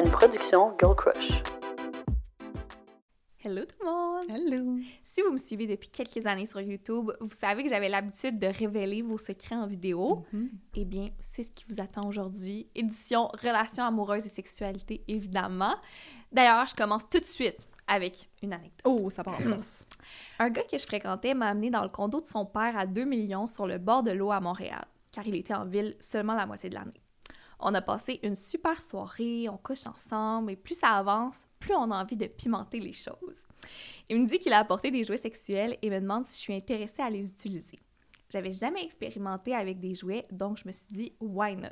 une production Girl Crush. Hello tout le monde! Hello! Si vous me suivez depuis quelques années sur YouTube, vous savez que j'avais l'habitude de révéler vos secrets en vidéo. Eh bien, c'est ce qui vous attend aujourd'hui. Édition Relations amoureuses et sexualité, évidemment. D'ailleurs, je commence tout de suite avec une anecdote. Oh, ça part en force. Un gars que je fréquentais m'a amené dans le condo de son père à 2 millions sur le bord de l'eau à Montréal, car il était en ville seulement la moitié de l'année. On a passé une super soirée, on couche ensemble, et plus ça avance, plus on a envie de pimenter les choses. Il me dit qu'il a apporté des jouets sexuels et me demande si je suis intéressée à les utiliser. J'avais jamais expérimenté avec des jouets, donc je me suis dit « why not ?»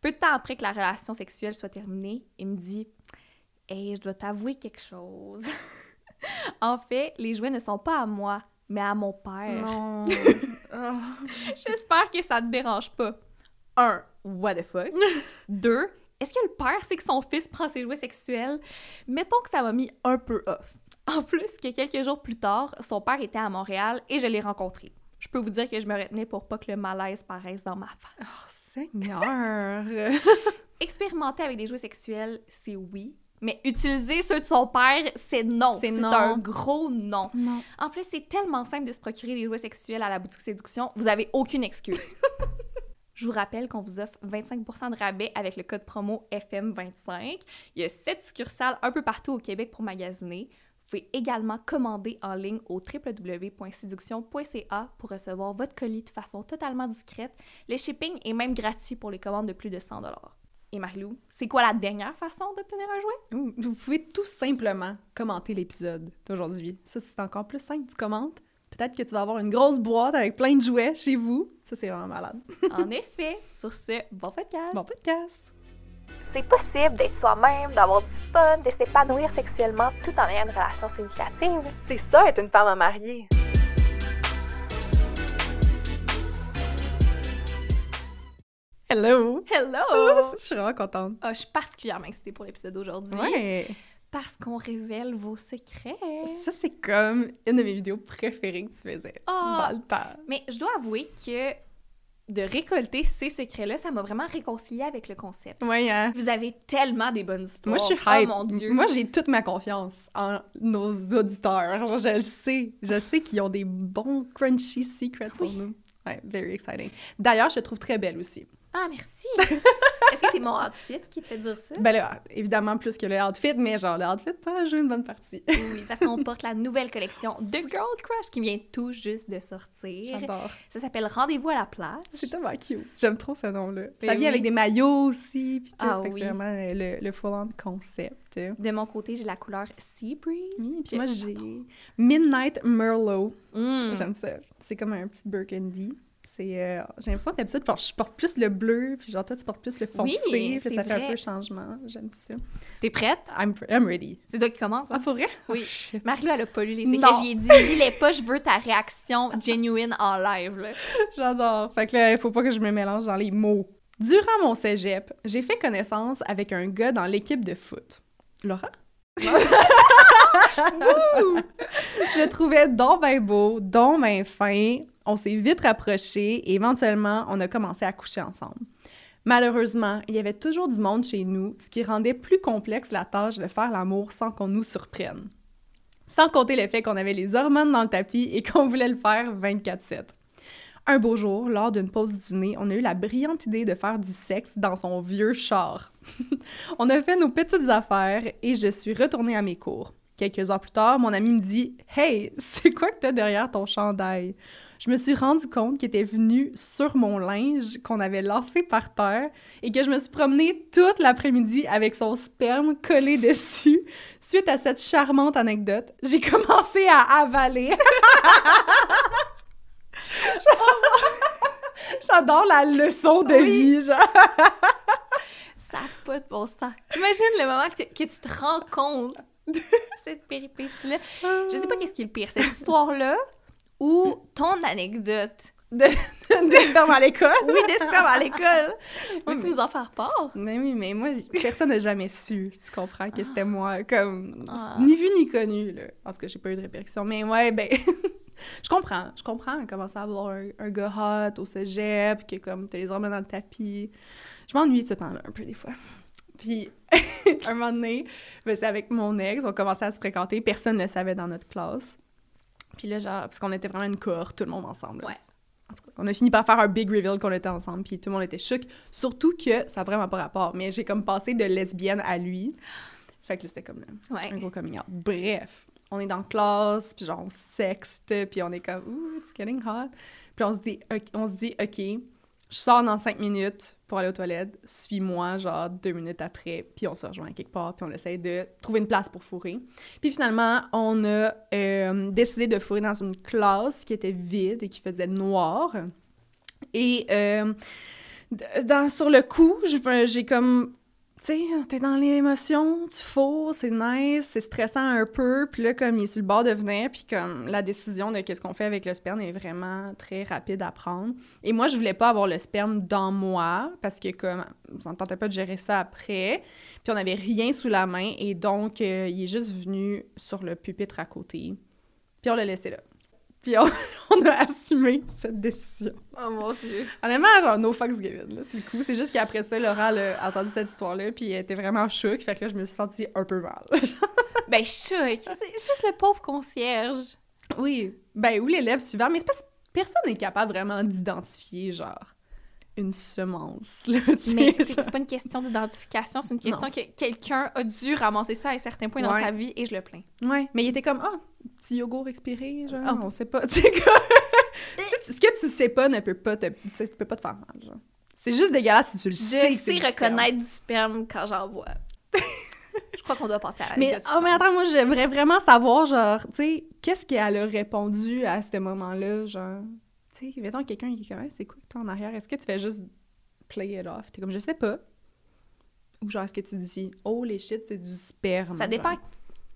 Peu de temps après que la relation sexuelle soit terminée, il me dit « Hey, je dois t'avouer quelque chose. en fait, les jouets ne sont pas à moi, mais à mon père. Non. Oh. J'espère que ça te dérange pas. Un, what the fuck? Deux, est-ce que le père sait que son fils prend ses jouets sexuels? Mettons que ça m'a mis un peu off. En plus, que quelques jours plus tard, son père était à Montréal et je l'ai rencontré. Je peux vous dire que je me retenais pour pas que le malaise paraisse dans ma face. Oh, Seigneur! Expérimenter avec des jouets sexuels, c'est oui. Mais utiliser ceux de son père, c'est non. C'est un gros non. non. En plus, c'est tellement simple de se procurer des jouets sexuels à la boutique séduction, vous avez aucune excuse. Je vous rappelle qu'on vous offre 25% de rabais avec le code promo FM25. Il y a 7 succursales un peu partout au Québec pour magasiner. Vous pouvez également commander en ligne au www.séduction.ca pour recevoir votre colis de façon totalement discrète. Le shipping est même gratuit pour les commandes de plus de 100 Et Marilou, c'est quoi la dernière façon d'obtenir un jouet? Vous pouvez tout simplement commenter l'épisode d'aujourd'hui. Ça, c'est encore plus simple. Tu commentes. Peut-être que tu vas avoir une grosse boîte avec plein de jouets chez vous. Ça, c'est vraiment malade. en effet, sur ce, bon podcast! Bon podcast! C'est possible d'être soi-même, d'avoir du fun, de s'épanouir sexuellement tout en ayant une relation significative. C'est ça être une femme à marier. Hello! Hello! Je suis vraiment contente. Ah, je suis particulièrement excitée pour l'épisode d'aujourd'hui Ouais! Parce qu'on révèle vos secrets. Ça, c'est comme une de mes vidéos préférées que tu faisais Ah. dans le temps. Mais je dois avouer que de récolter ces secrets-là, ça m'a vraiment réconciliée avec le concept. Ouais, hein? Vous avez tellement des bonnes histoires. Moi, je suis Oh hype. mon Dieu. Moi, j'ai toute ma confiance en nos auditeurs. Je le sais. Je sais qu'ils ont des bons crunchy secrets pour nous. Ouais, very exciting. D'ailleurs, je te trouve très belle aussi. Ah, merci! Est-ce que c'est mon outfit qui te fait dire ça? Ben là, évidemment, plus que le outfit, mais genre, le outfit, ça joue une bonne partie. Oui, parce qu'on porte la nouvelle collection de Girl Crush qui vient tout juste de sortir. J'adore. Ça s'appelle Rendez-vous à la plage. C'est tellement cute. J'aime trop ce nom-là. Ben ça vient oui. avec des maillots aussi, puis tout. Ah oui. c'est vraiment le, le full-on concept. De mon côté, j'ai la couleur Sea Breeze. Puis moi, j'ai Midnight Merlot. Mm. J'aime ça. C'est comme un petit burgundy. C'est, euh, j'ai l'impression que d'habitude, je porte plus le bleu, puis genre toi, tu portes plus le foncé, Oui, puis ça fait un peu changement. J'aime ça. T'es prête? I'm, I'm ready. C'est toi qui commence. Ah, Hein? pour vrai? Oui. Oh. Marie-Lou, elle a pas lu les secrets. J'ai dit, lis-les pas, je veux ta réaction genuine en live. J'adore. Fait que là, il faut pas que je me mélange dans les mots. Durant mon cégep, j'ai fait connaissance avec un gars dans l'équipe de foot. Laura? je trouvais donc ben beau, donc ben fin. On s'est vite rapprochés et éventuellement, on a commencé à coucher ensemble. Malheureusement, il y avait toujours du monde chez nous, ce qui rendait plus complexe la tâche de faire l'amour sans qu'on nous surprenne. Sans compter le fait qu'on avait les hormones dans le tapis et qu'on voulait le faire 24-7. Un beau jour, lors d'une pause dîner, on a eu la brillante idée de faire du sexe dans son vieux char. on a fait nos petites affaires et je suis retournée à mes cours. Quelques heures plus tard, mon ami me dit Hey, c'est quoi que t'as derrière ton chandail Je me suis rendu compte qu'il était venu sur mon linge qu'on avait lancé par terre et que je me suis promenée toute l'après-midi avec son sperme collé dessus. Suite à cette charmante anecdote, j'ai commencé à avaler. J'adore la leçon de vie, genre. Ça n'a pas de bon sens. Imagine le moment que, que tu te rends compte cette péripétie-là. Je sais pas qu'est-ce qui est le pire, cette histoire-là ou ton anecdote. De, à l'école. Oui, des spermes à l'école. Veux-tu nous en faire part? Mais oui, mais moi, personne n'a jamais su, tu comprends, que c'était moi, comme, Ah. ni vu ni connu, là. En tout cas, j'ai pas eu de répercussions, mais ouais, ben, je comprends, je comprends, commencer à avoir un, un gars hot au cégep, que comme, t'as les hormones dans le tapis. Je m'ennuie de ce temps-là, un peu, des fois. Puis, un moment donné, ben, c'est avec mon ex, on commençait à se fréquenter. Personne ne le savait dans notre classe. Puis là, genre, parce qu'on était vraiment une cohorte, tout le monde ensemble. là. Ouais. En tout cas, on a fini par faire un big reveal qu'on était ensemble, puis tout le monde était choc. Surtout que ça n'a vraiment pas rapport, mais j'ai comme passé de lesbienne à lui. Fait que là, c'était comme là, un Ouais. gros coming out. Bref, on est dans la classe, puis genre, on sexte, puis on est comme, ouh, it's getting hot. Puis on se dit, on se dit, OK, je sors dans cinq minutes pour aller aux toilettes, suis-moi, genre, deux minutes après, puis on se rejoint quelque part, puis on essaie de trouver une place pour fourrer. Puis finalement, on a euh, décidé de fourrer dans une classe qui était vide et qui faisait noir. Et euh, dans, sur le coup, je- j'ai comme tu t'es dans l'émotion, tu fourres, c'est nice, c'est stressant un peu, puis là, comme il est sur le bord de venir, puis comme la décision de qu'est-ce qu'on fait avec le sperme est vraiment très rapide à prendre. Et moi, je voulais pas avoir le sperme dans moi, parce que comme, ça ne pas de gérer ça après, puis on n'avait rien sous la main, et donc, euh, il est juste venu sur le pupitre à côté, puis on l'a laissé là. Puis on, on a assumé cette décision. Oh mon dieu. Honnêtement, genre, no fucks given, là, c'est le coup. C'est juste qu'après ça, Laura elle a entendu cette histoire-là, puis elle était vraiment choc, fait que là, je me suis sentie un peu mal. Ben, choc. C'est juste le pauvre concierge. oui. Ben, ou l'élève suivant, mais c'est parce que personne n'est capable vraiment d'identifier, genre, une semence, là, tu sais, Mais c'est genre. c'est pas une question d'identification, c'est une question Non. que quelqu'un a dû ramasser ça à un certain point dans sa vie et je le plains. Ouais, mais il était comme, ah, petit yogourt expiré, genre, Ah. on sait pas, tu sais, ce que tu sais pas ne peut pas te, tu peut pas te faire mal, genre. C'est juste dégueulasse si tu le Je sais. que c'est sais reconnaître du sperme quand j'en vois. je crois qu'on doit passer à la Mais, oh, mais attends, moi, j'aimerais vraiment savoir, genre, tu sais, qu'est-ce qu'elle a répondu à ce moment-là, genre, tu sais, mettons quelqu'un qui est comme, c'est quoi toi en arrière? Est-ce que tu fais juste play it off? T'es comme, je sais pas. Ou genre, est-ce que tu dis, oh, les shit, c'est du sperme? Ça dépend?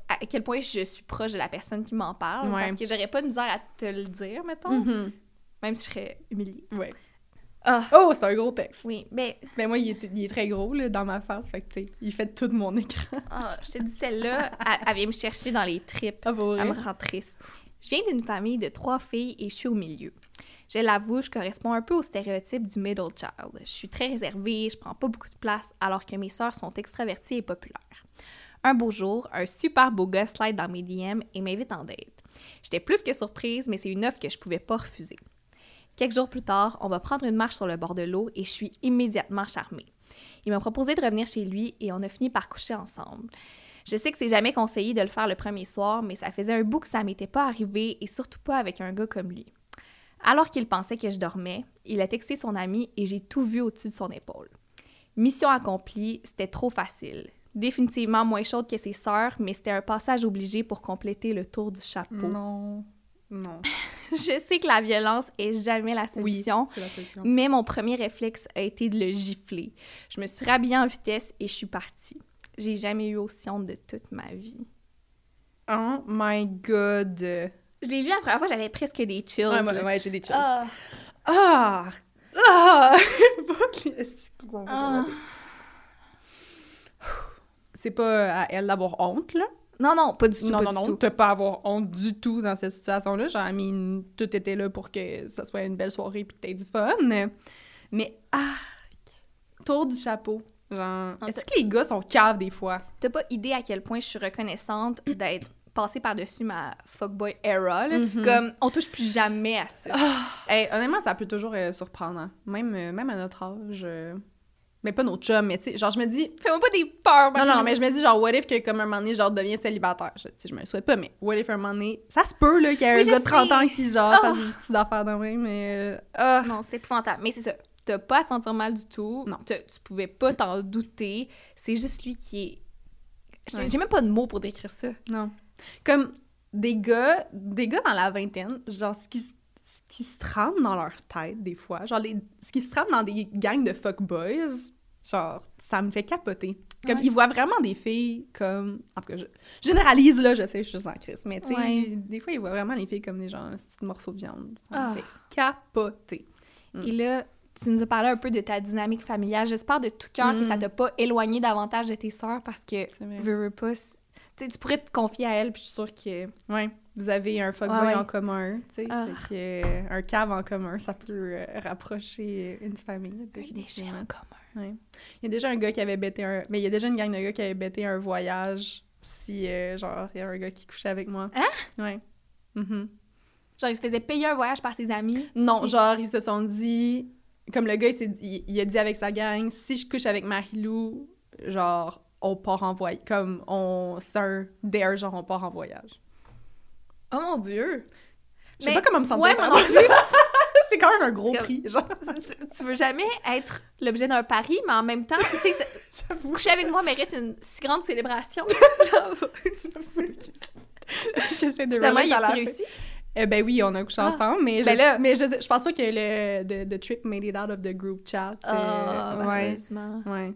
À quel point je suis proche de la personne qui m'en parle. Ouais. Parce que j'aurais pas de misère à te le dire, mettons. Mhm. Même si je serais humiliée. Ouais. Ah. Oh, c'est un gros texte. Oui, mais Ben moi, il est, il est très gros, là, dans ma face, fait que, tu sais, il fait tout mon écran. ah, je te dis, celle-là, elle, elle vient me chercher dans les tripes. Ah, pour Elle me rend triste. Je viens d'une famille de trois filles et je suis au milieu. Je l'avoue, je corresponds un peu au stéréotype du middle child. Je suis très réservée, je prends pas beaucoup de place alors que mes sœurs sont extraverties et populaires. Un beau jour, un super beau gars slide dans mes DM et m'invite en date. J'étais plus que surprise, mais c'est une offre que je pouvais pas refuser. Quelques jours plus tard, on va prendre une marche sur le bord de l'eau et je suis immédiatement charmée. Il m'a proposé de revenir chez lui et on a fini par coucher ensemble. Je sais que c'est jamais conseillé de le faire le premier soir, mais ça faisait un bout que ça m'était pas arrivé et surtout pas avec un gars comme lui. Alors qu'il pensait que je dormais, il a texté son ami et j'ai tout vu au-dessus de son épaule. Mission accomplie, c'était trop facile. Définitivement moins chaude que ses sœurs, mais c'était un passage obligé pour compléter le tour du chapeau. Non. Non. Je sais que la violence est jamais la Oui, solution, c'est la solution. mais mon premier réflexe a été de le gifler. Je me suis rhabillée en vitesse et je suis partie. J'ai jamais eu aussi honte de toute ma vie. Oh my god. Ouais, Je l'ai lu la première fois, j'avais presque des chills. moi- là. ouais, j'ai des choses. Ah. Ah! Ah! Fuck les esti qu'ils ont fait Ah. regarder. C'est pas à elle d'avoir honte, là. Non, non, pas du tout. non, pas non, non, t'as pas à avoir honte du tout dans cette situation-là. Genre, I mean, tout était là pour que ça soit une belle soirée puis que t'aies du fun. Mais, ah! Tour du chapeau. Genre, est-ce que les gars sont caves des fois? T'as pas idée à quel point je suis reconnaissante d'être passée par-dessus ma fuckboy era. là. Mhm. Comme, on touche plus jamais à ça. Hey, honnêtement, ça peut toujours être surprendre. Même, euh, même à notre âge. euh, Mais pas notre chum, mais tu sais, genre, je me dis, Fais-moi pas des peurs. Non, non, mais je me dis, genre, what if que, comme un moment donné, genre, deviens célibataire? Je, je me le souhaite pas, mais what if un moment donné, ça se peut, là, qu'il y ait Oui, un gars de 30 sais. ans qui, genre, Ah. fasse des petites affaires de même, mais. euh, ah. Non, c'est épouvantable. Mais c'est ça. T'as pas à te sentir mal du tout. Non. T'as- Tu pouvais pas t'en douter. C'est juste lui qui est. J'ai Ouais. même pas de mots pour décrire ça. Non. Comme des gars, des gars dans la vingtaine, genre, ce qui, ce qui se trame dans leur tête, des fois, genre, les, ce qui se trame dans des gangs de fuckboys, genre, ça me fait capoter. Comme, Ouais. ils voient vraiment des filles comme... En tout cas, je généralise, là, je sais, je suis juste en crise, mais tu sais, Ouais. des fois, ils voient vraiment les filles comme des gens, petits morceaux de viande. Ça Ah. me fait capoter. Mm. Et là, tu nous as parlé un peu de ta dynamique familiale. J'espère de tout cœur que Mm. ça t'a pas éloigné davantage de tes sœurs parce que, veux, veux pas, tu pourrais te confier à elle, puis je suis sûre que... Ouais. Vous avez un fuckboy ouais. en commun, tu sais. Ah. Euh, un cave en commun, ça peut euh, rapprocher une famille. Un déchet définitivement. en commun. Ouais. Il y a déjà un gars qui avait bêté un... Mais il y a déjà une gang de gars qui avait bêté un voyage si, euh, genre, il y a un gars qui couchait avec moi. Hein? Ouais. Mhm. Genre, il se faisait payer un voyage par ses amis? Non, Si- genre, ils se sont dit... Comme le gars, il, il, il a dit avec sa gang, si je couche avec Marie-Lou, genre, on part en voyage. Comme, on... C'est un dare, genre, on part en voyage. Oh mon Dieu! Je sais pas comment me sentir. ouais, moi non. C'est quand même un gros prix, genre. tu, veux jamais être l'objet d'un pari, mais en même temps, tu sais, coucher avec moi mérite une si grande célébration. J'essaie de finalement, il a réussi? Eh ben oui, on a couché Ah. ensemble, mais, Ben je, là- mais je, je pense pas que le the, the trip made it out of the group chat. Ah, euh, ouais, malheureusement. ouais.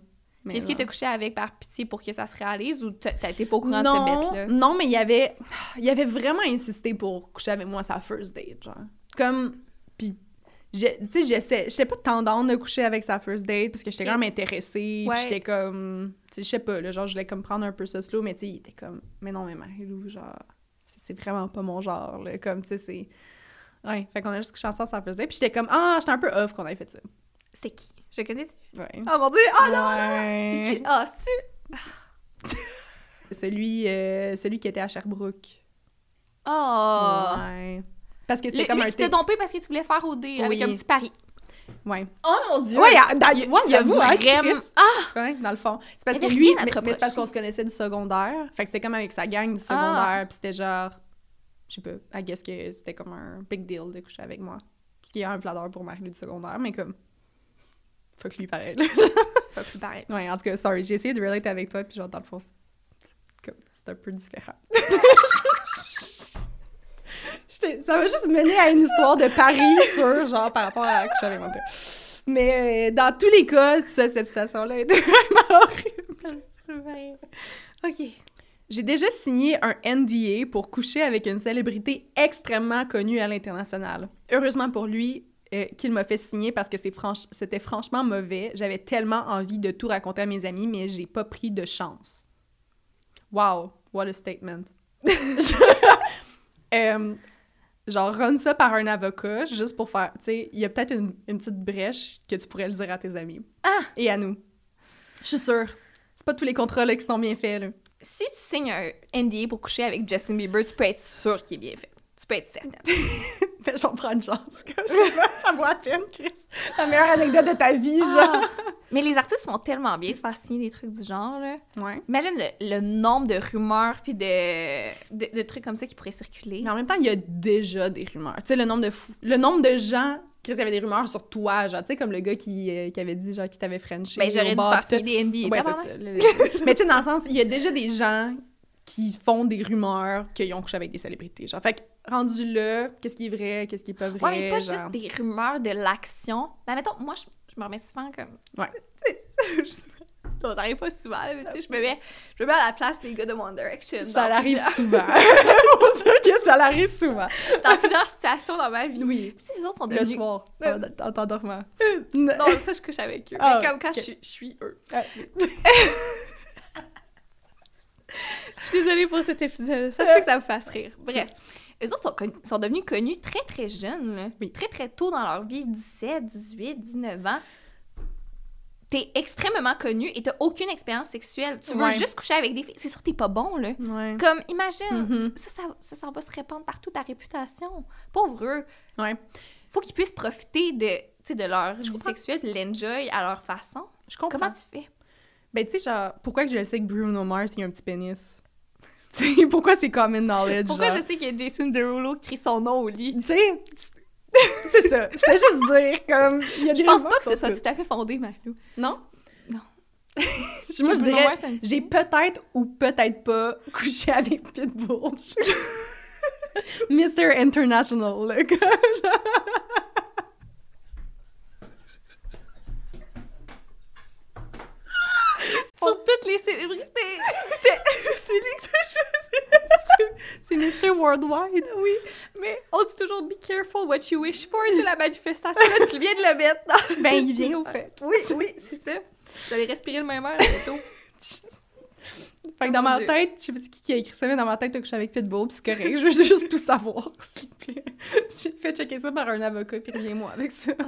Est-ce que t'as couché avec par pitié pour que ça se réalise ou été pas au courant non, de ce bête-là? non, mais il avait, il avait vraiment insisté pour coucher avec moi à sa first date, genre. Comme, puis, je- tu sais, j'essaie, j'étais pas tendance de coucher avec sa first date parce que j'étais quand même intéressée, Ouais. j'étais comme, tu sais, je sais pas, là, genre, je voulais comme prendre un peu ça slow, mais tu sais, il était comme, mais non, mais Marie-Lou, genre, c'est- vraiment pas mon genre, là, comme, tu sais, c'est... Ouais, fait qu'on a juste couché ensemble first date, puis j'étais comme, ah, j'étais un peu off qu'on ait fait ça. C'était qui? Je connais-tu? Ouais. Oh mon dieu! Oh non! Ouais. C'est qui? Ah, c'est Celui, euh, celui qui était à Sherbrooke. Oh! Ouais. Parce que c'était comme lui un qui thé- dompé parce que tu voulais faire au dé avec Oui. un petit pari. Ouais. Oh mon dieu! Ouais, d'ailleurs- ouais, j'avoue, hein, vraiment-. Ah! Ouais, dans le fond. C'est parce que lui, mais, c'est parce qu'on se connaissait du secondaire. Fait que c'était comme avec sa gang du Ah. secondaire. Puis c'était genre, je sais pas, I guess que c'était comme un big deal de coucher avec moi. Parce qu'il y a un flatteur pour Marie du secondaire, mais comme, fuck lui pareil. Fuck, plus pareil. ouais, en tout cas, sorry, j'ai essayé de relate avec toi, puis genre, dans le fond, c'est un peu différent. Ça m'a juste mené à une histoire de Paris sur, genre, par rapport à coucher avec mon père. Mais euh, dans tous les cas, ça, cette situation-là était vraiment horrible. Ok. J'ai déjà signé un NDA pour coucher avec une célébrité extrêmement connue à l'international. Heureusement pour lui euh, qu'il m'a fait signer parce que franch- c'était franchement mauvais. J'avais tellement envie de tout raconter à mes amis, mais j'ai pas pris de chance. Wow, what a statement. Euh, genre, run ça par un avocat juste pour faire. Tu sais, il y a peut-être une, une petite brèche que tu pourrais le dire à tes amis. Ah! Et à nous. Je suis sûre. C'est pas tous les contrats là, qui sont bien faits, là. Si tu signes un NDA pour coucher avec Justin Bieber, tu peux être sûr qu'il est bien fait. Tu peux être certaine. Mais j'en prends une chance. Comme, je pas, ça vaut la peine, Chris. La meilleure anecdote de ta vie, genre. Ah! Mais les artistes font tellement bien de faire signer des trucs du genre, là. Ouais. Imagine le, le nombre de rumeurs puis de, de, de trucs comme ça qui pourraient circuler. Mais en même temps, il y a déjà des rumeurs. Tu sais, le nombre de fou- le nombre de gens Chris, il y avait des rumeurs sur toi, genre, tu sais, comme le gars qui, euh, qui avait dit, genre, qui t'avait frenché. Ben, j'aurais au dû faire des NDA. Ouais, c'est ça. le- Mais tu sais, dans le sens, il y a déjà des gens qui font des rumeurs qu'ils ont couché avec des célébrités. Genre, fait que, rendu là, qu'est-ce qui est vrai, qu'est-ce qui est pas vrai. Ouais, mais pas genre. juste des rumeurs de l'action. Ben, mettons, moi, je, je me remets souvent comme. Ouais. Ça arrive pas souvent, mais tu sais, je me mets, je me mets à la place des gars de One Direction. Ça l'arrive plusieurs- souvent. Faut dire que ça l'arrive souvent. Dans plusieurs situations dans ma vie. Oui. Puis les autres sont Le devenus. soir, Euh. en en t'endormant. Non, ça, je couche avec eux. Ah, mais comme quand ok. je, suis, je suis eux. Ah, Je suis désolée pour cet épisode. Ça se peut que ça vous fasse rire. Bref. Eux autres sont, connus- sont devenus connus très, très jeunes. Là. Oui. Très, très tôt dans leur vie. 17, 18, 19 ans. T'es extrêmement connu et t'as aucune expérience sexuelle. Tu veux Ouais. juste coucher avec des filles. C'est sûr que t'es pas bon, là. Ouais. Comme, imagine, Mhm. ça, ça, ça, ça va se répandre partout, ta réputation. Pauvre eux. Ouais. Faut qu'ils puissent profiter de, de leur vie comprends. sexuelle puis l'enjoy à leur façon. Je comprends. Comment tu fais? Ben, tu sais, genre, pourquoi que je le sais que Bruno Mars, il a un petit pénis? Tu sais, pourquoi c'est common knowledge? Pourquoi genre? je sais que Jason Derulo crie son nom au lit? Tu sais, c'est ça. Je fais juste dire, comme, y a des Je pense pas que ce soit tout à fait fondé, Marilou. Non? Non. Moi, je dirais, j'ai peu. peut-être ou peut-être pas couché avec Pitbull. Mr. International, le gars. Sur toutes les célébrités. C'est lui que choisi. C'est Mr. Worldwide. oui, mais on dit toujours be careful what you wish for. C'est la manifestation. Là, tu viens de le mettre. Ben, il vient au fait. Oui, oui, c'est ça. Vous allez respirer le même air bientôt. Fait que Oh dans mon ma Dieu. tête, je sais pas qui qui a écrit ça, mais dans ma tête, t'as couché avec Pitbull, pis c'est correct, je veux juste tout savoir, s'il te plaît. J'ai fait checker ça par un avocat, puis reviens-moi avec ça. Oh.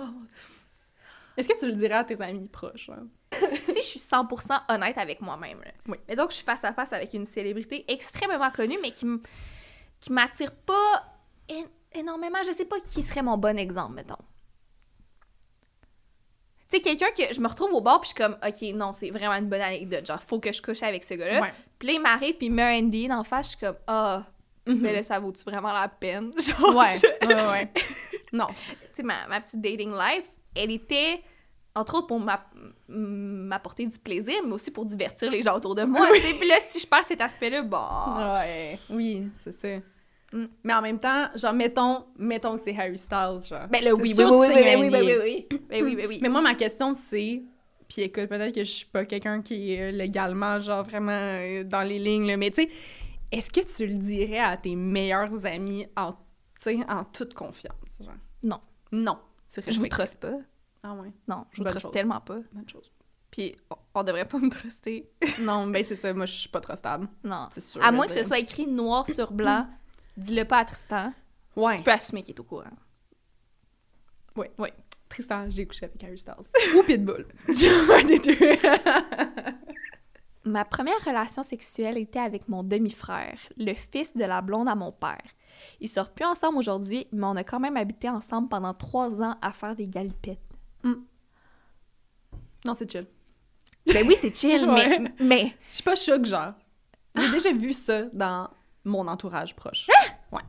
Est-ce que tu le dirais à tes amis proches? hein? si je suis 100% honnête avec moi-même. Oui. mais donc je suis face à face avec une célébrité extrêmement connue, mais qui qui m'attire pas énormément. Je sais pas qui serait mon bon exemple, mettons. Tu sais, quelqu'un que je me retrouve au bar, puis je suis comme, OK, non, c'est vraiment une bonne anecdote. Genre, faut que je couche avec ce gars-là. Ouais. Puis là, il m'arrive, puis il un NDA d'en face, je suis comme, ah, Mhm. mais là, ça vaut-tu vraiment la peine? Genre, Ouais, je- ouais, ouais. Non. tu sais, ma, ma petite dating life, elle était, entre autres, pour m'a- m'apporter du plaisir, mais aussi pour divertir les gens autour de moi. sais. Puis là, si je perds cet aspect-là, bah. Ouais. Oui, c'est ça. Mm. Mais en même temps, genre, mettons, mettons que c'est Harry Styles, genre. Ben là, oui, oui, oui, oui, c'est oui, un oui, oui, NDA. oui, oui. Ben oui, ben oui. Mais moi, ma question, c'est... Puis écoute, peut-être que je suis pas quelqu'un qui est euh, légalement, genre, vraiment euh, dans les lignes, là, mais tu sais, est-ce que tu le dirais à tes meilleurs amis en, en toute confiance, genre? Non. Non. Je vous truste pas. Ah ouais, Non, je vous Bonne truste tellement pas. bonne chose. Puis on, devrait pas me truster. non, ben c'est ça, moi, je suis pas trop stable, Non. c'est sûr. À moins que ce soit écrit noir sur blanc, dis-le pas à Tristan. Ouais. Tu peux assumer qu'il est au courant. Ouais, ouais. Tristan, j'ai couché avec Harry Styles. Ou Pitbull. un des deux. Ma première relation sexuelle était avec mon demi-frère, le fils de la blonde à mon père. Ils sortent plus ensemble aujourd'hui, mais on a quand même habité ensemble pendant trois ans à faire des galipettes. Non, c'est chill. Ben oui, c'est chill, Ouais. mais, mais Je suis pas choc, genre. J'ai déjà vu ça dans mon entourage proche. Ouais.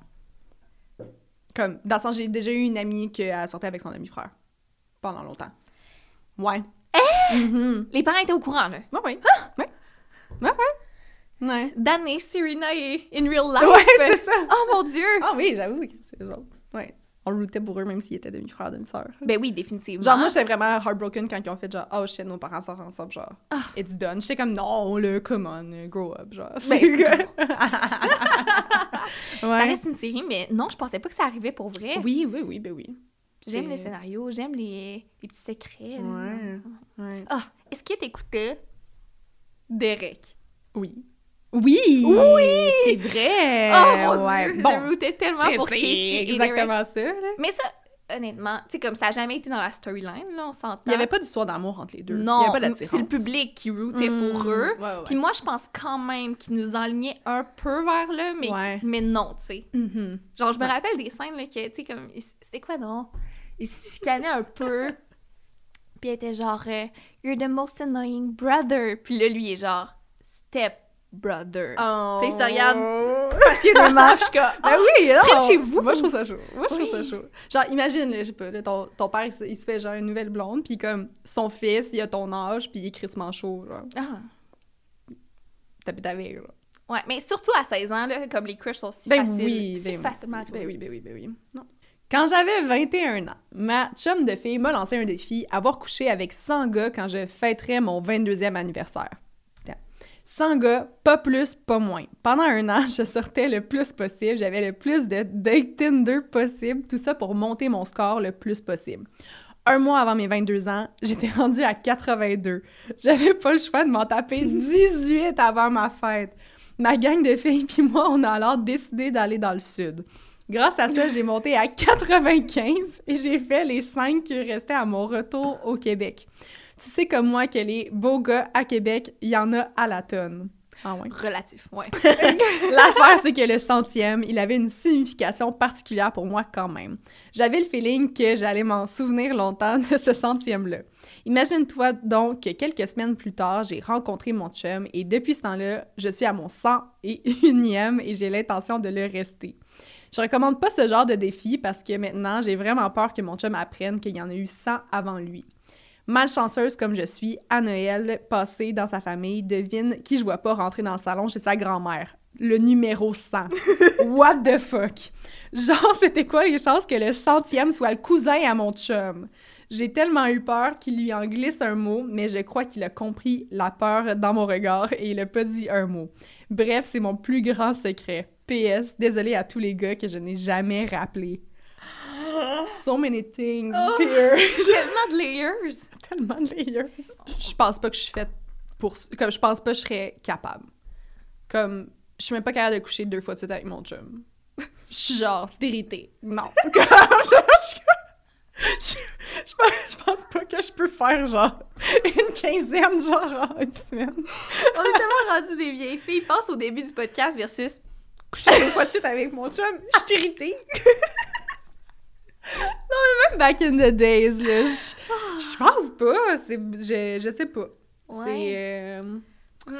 Comme, dans le sens, j'ai déjà eu une amie qui a sorti avec son demi-frère. Pendant longtemps. Ouais. Mhm. les parents étaient au courant, là. Ouais, ouais. Ouais. Ouais, ouais. Ouais. Dan et Serena in real life. Ouais, c'est ça. Oh mon Dieu! Ah oui, j'avoue que c'est genre. Ouais. On le rootait pour eux, même s'ils étaient demi-frères, demi-sœurs. Ben oui, définitivement. Genre, moi, j'étais vraiment heartbroken quand ils ont fait genre, oh shit, nos parents sortent ensemble, genre, Ah. it's done. J'étais comme, non, le, come on, grow up, genre. Ben, C'est- Ça ouais. reste une série, mais non, je pensais pas que ça arrivait pour vrai. Oui, oui, oui, ben oui. J'aime les scénarios, j'aime les, les petits secrets. Ouais. Ouais. Ah, est-ce que t'écoutais Derek? Oui. Oui! Oui! C'est vrai! oh mon ouais. dieu! Bon, je rootais tellement pour Casey et exactement ça, là. Mais ça, honnêtement, tu sais, comme ça a jamais été dans la storyline, là, on s'entend. Il n'y avait pas d'histoire d'amour entre les deux. Non, c'est le public qui rootait pour Mm, eux. Ouais, ouais. Puis moi, je pense quand même qu'ils nous enlignaient un peu vers là, mais, Ouais. mais non, tu sais. Mhm. Genre, je me rappelle des scènes, là, que, tu sais, comme, c'était quoi, non? Ils se chicanaient un peu. Puis elle était genre, euh, You're the most annoying brother. Puis là, lui, est genre, Step brother. Oh. Puis il se regarde passionnément. Je suis comme, Ben oui! Près de chez vous? Moi, je trouve ça chaud. Moi, je trouve Oui. ça chaud. Genre, imagine, là, je sais pas, là, ton, ton père, il se, il se fait genre une nouvelle blonde, puis comme son fils, il a ton âge, puis il est crissement chaud, genre. Ah. T'habites avec, là. Ouais, mais surtout à 16 ans, là, comme les crushs sont si Ben faciles. oui, si ben oui. facilement Ben oui, ben oui, ben oui. Non. Quand j'avais 21 ans, ma chum de fille m'a lancé un défi, avoir couché avec 100 gars quand je fêterais mon 22e anniversaire. Tiens. 100 gars, pas plus, pas moins. Pendant un an, je sortais le plus possible, j'avais le plus de dates Tinder possible, tout ça pour monter mon score le plus possible. Un mois avant mes 22 ans, j'étais rendue à 82. J'avais pas le choix de m'en taper 18 avant ma fête. Ma gang de filles puis moi, on a alors décidé d'aller dans le sud. Grâce à ça, j'ai monté à 95 et j'ai fait les 5 qui restaient à mon retour au Québec. Tu sais comme moi que les beaux gars à Québec, il y en a à la tonne. Ah ouais. Relatif, ouais. L'affaire, c'est que le centième, il avait une signification particulière pour moi quand même. J'avais le feeling que j'allais m'en souvenir longtemps de ce centième-là. Imagine-toi donc que quelques semaines plus tard, j'ai rencontré mon chum et depuis ce temps-là, je suis à mon 101e et j'ai l'intention de le rester. Je recommande pas ce genre de défi parce que maintenant, j'ai vraiment peur que mon chum apprenne qu'il y en a eu 100 avant lui. Malchanceuse comme je suis, à Noël passé dans sa famille, devine qui je vois pas rentrer dans le salon chez sa grand-mère. Le numéro 100. What the fuck? Genre, c'était quoi les chances que le centième soit le cousin à mon chum? J'ai tellement eu peur qu'il lui en glisse un mot, mais je crois qu'il a compris la peur dans mon regard et il a pas dit un mot. Bref, c'est mon plus grand secret. PS, désolé à tous les gars que je n'ai jamais rappelé. So many things here. Tellement de layers. tellement de layers. Je pense pas que je suis faite pour... Comme je pense pas que je serais capable. Comme, je suis même pas capable de coucher deux fois de suite avec mon chum. Je suis genre stérilité. Non. Comme, je, je, je, pense- je pense pas que je peux faire genre une quinzaine, genre en une semaine. On est tellement rendus des vieilles filles. Pense au début du podcast versus Coucher deux fois de suite avec mon chum, je suis irritée. Non, mais même back in the days, là, je, je pense pas. C'est, je, je sais pas. Ouais. C'est. euh, Mm.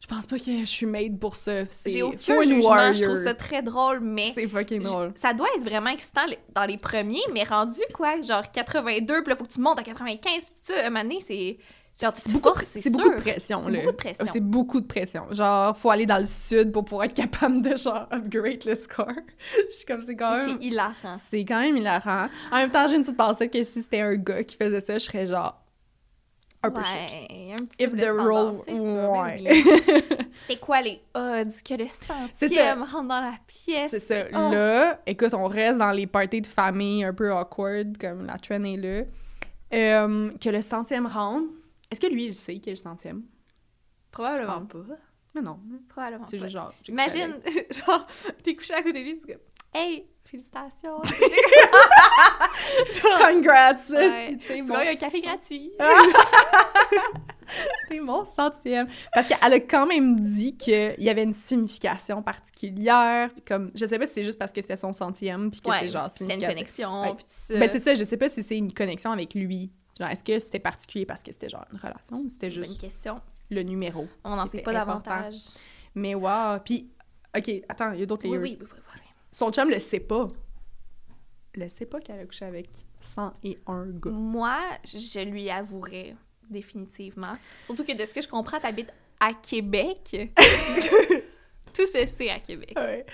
Je pense pas que je suis made pour ça. J'ai aucun jugement, je trouve ça très drôle, mais C'est fucking drôle. ça doit être vraiment excitant dans les premiers, mais rendu quoi, genre 82, puis là, faut que tu montes à 95, puis tout ça, un moment c'est... C'est beaucoup, c'est beaucoup de pression, C'est beaucoup de pression. Ah, C'est beaucoup de pression. Genre, faut aller dans le sud pour pouvoir être capable de, genre, upgrade le score. Je suis comme, c'est quand même... C'est hilarant. C'est quand même hilarant. En même temps, j'ai une petite pensée que si c'était un gars qui faisait ça, je serais genre un peu. Ouais, un petit If the role... c'est ben ouais. C'est quoi les odds que le centième rentre dans la pièce? C'est ça. Oh. Là, écoute, on reste dans les parties de famille un peu awkward, comme la trend est là. Euh, que le centième rentre. Est-ce que lui, il sait qu'il est le centième? Probablement pas. Mais non. Probablement C'est juste genre... Imagine, genre, t'es couché à côté de lui, tu comme, hey, félicitations. Congrats! Ouais. Tu mon- vois, il y a un café gratuit. T'es mon centième. Parce qu'elle a quand même dit qu'il y avait une signification particulière. Comme, je sais pas si c'est juste parce que c'est son centième, puis que Ouais, c'est genre c'était une connexion, Ouais. puis tout ça. Ben c'est ça, je sais pas si c'est une connexion avec lui. Genre, est-ce que c'était particulier parce que c'était genre une relation ou c'était juste question. le numéro? On n'en sait pas davantage. Mais wow! Puis, OK, attends, il y a d'autres Oui, layers. oui, oui, oui, oui. Son chum le sait pas. Le sait pas qu'elle a couché avec 101 gars. Moi, je lui avouerais définitivement. Surtout que de ce que je comprends, t'habites à Québec. tout se sait à Québec. Ouais.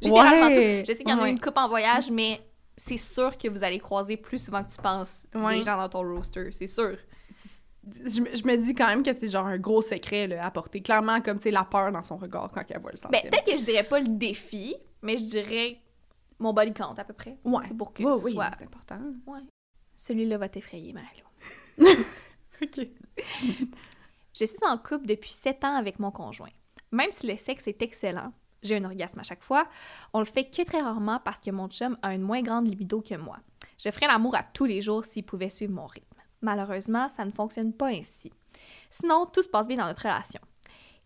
Littéralement Ouais. tout. Je sais qu'il y en a une coupe en voyage, mais c'est sûr que vous allez croiser plus souvent que tu penses Ouais. des gens dans ton roster. C'est sûr. Je, me- je me dis quand même que c'est genre un gros secret là, à porter. Clairement, comme, tu sais, la peur dans son regard quand elle voit le Ben, centième. peut-être que je dirais pas le défi, mais je dirais mon body count à peu près. Ouais. C'est pour que Ouais, ce oui, soit... c'est important. Celui-là va t'effrayer, Mario. OK. Je suis en couple depuis 7 ans avec mon conjoint. Même si le sexe est excellent, j'ai un orgasme à chaque fois, on le fait que très rarement parce que mon chum a une moins grande libido que moi. Je ferais l'amour à tous les jours s'il pouvait suivre mon rythme. Malheureusement, ça ne fonctionne pas ainsi. Sinon, tout se passe bien dans notre relation.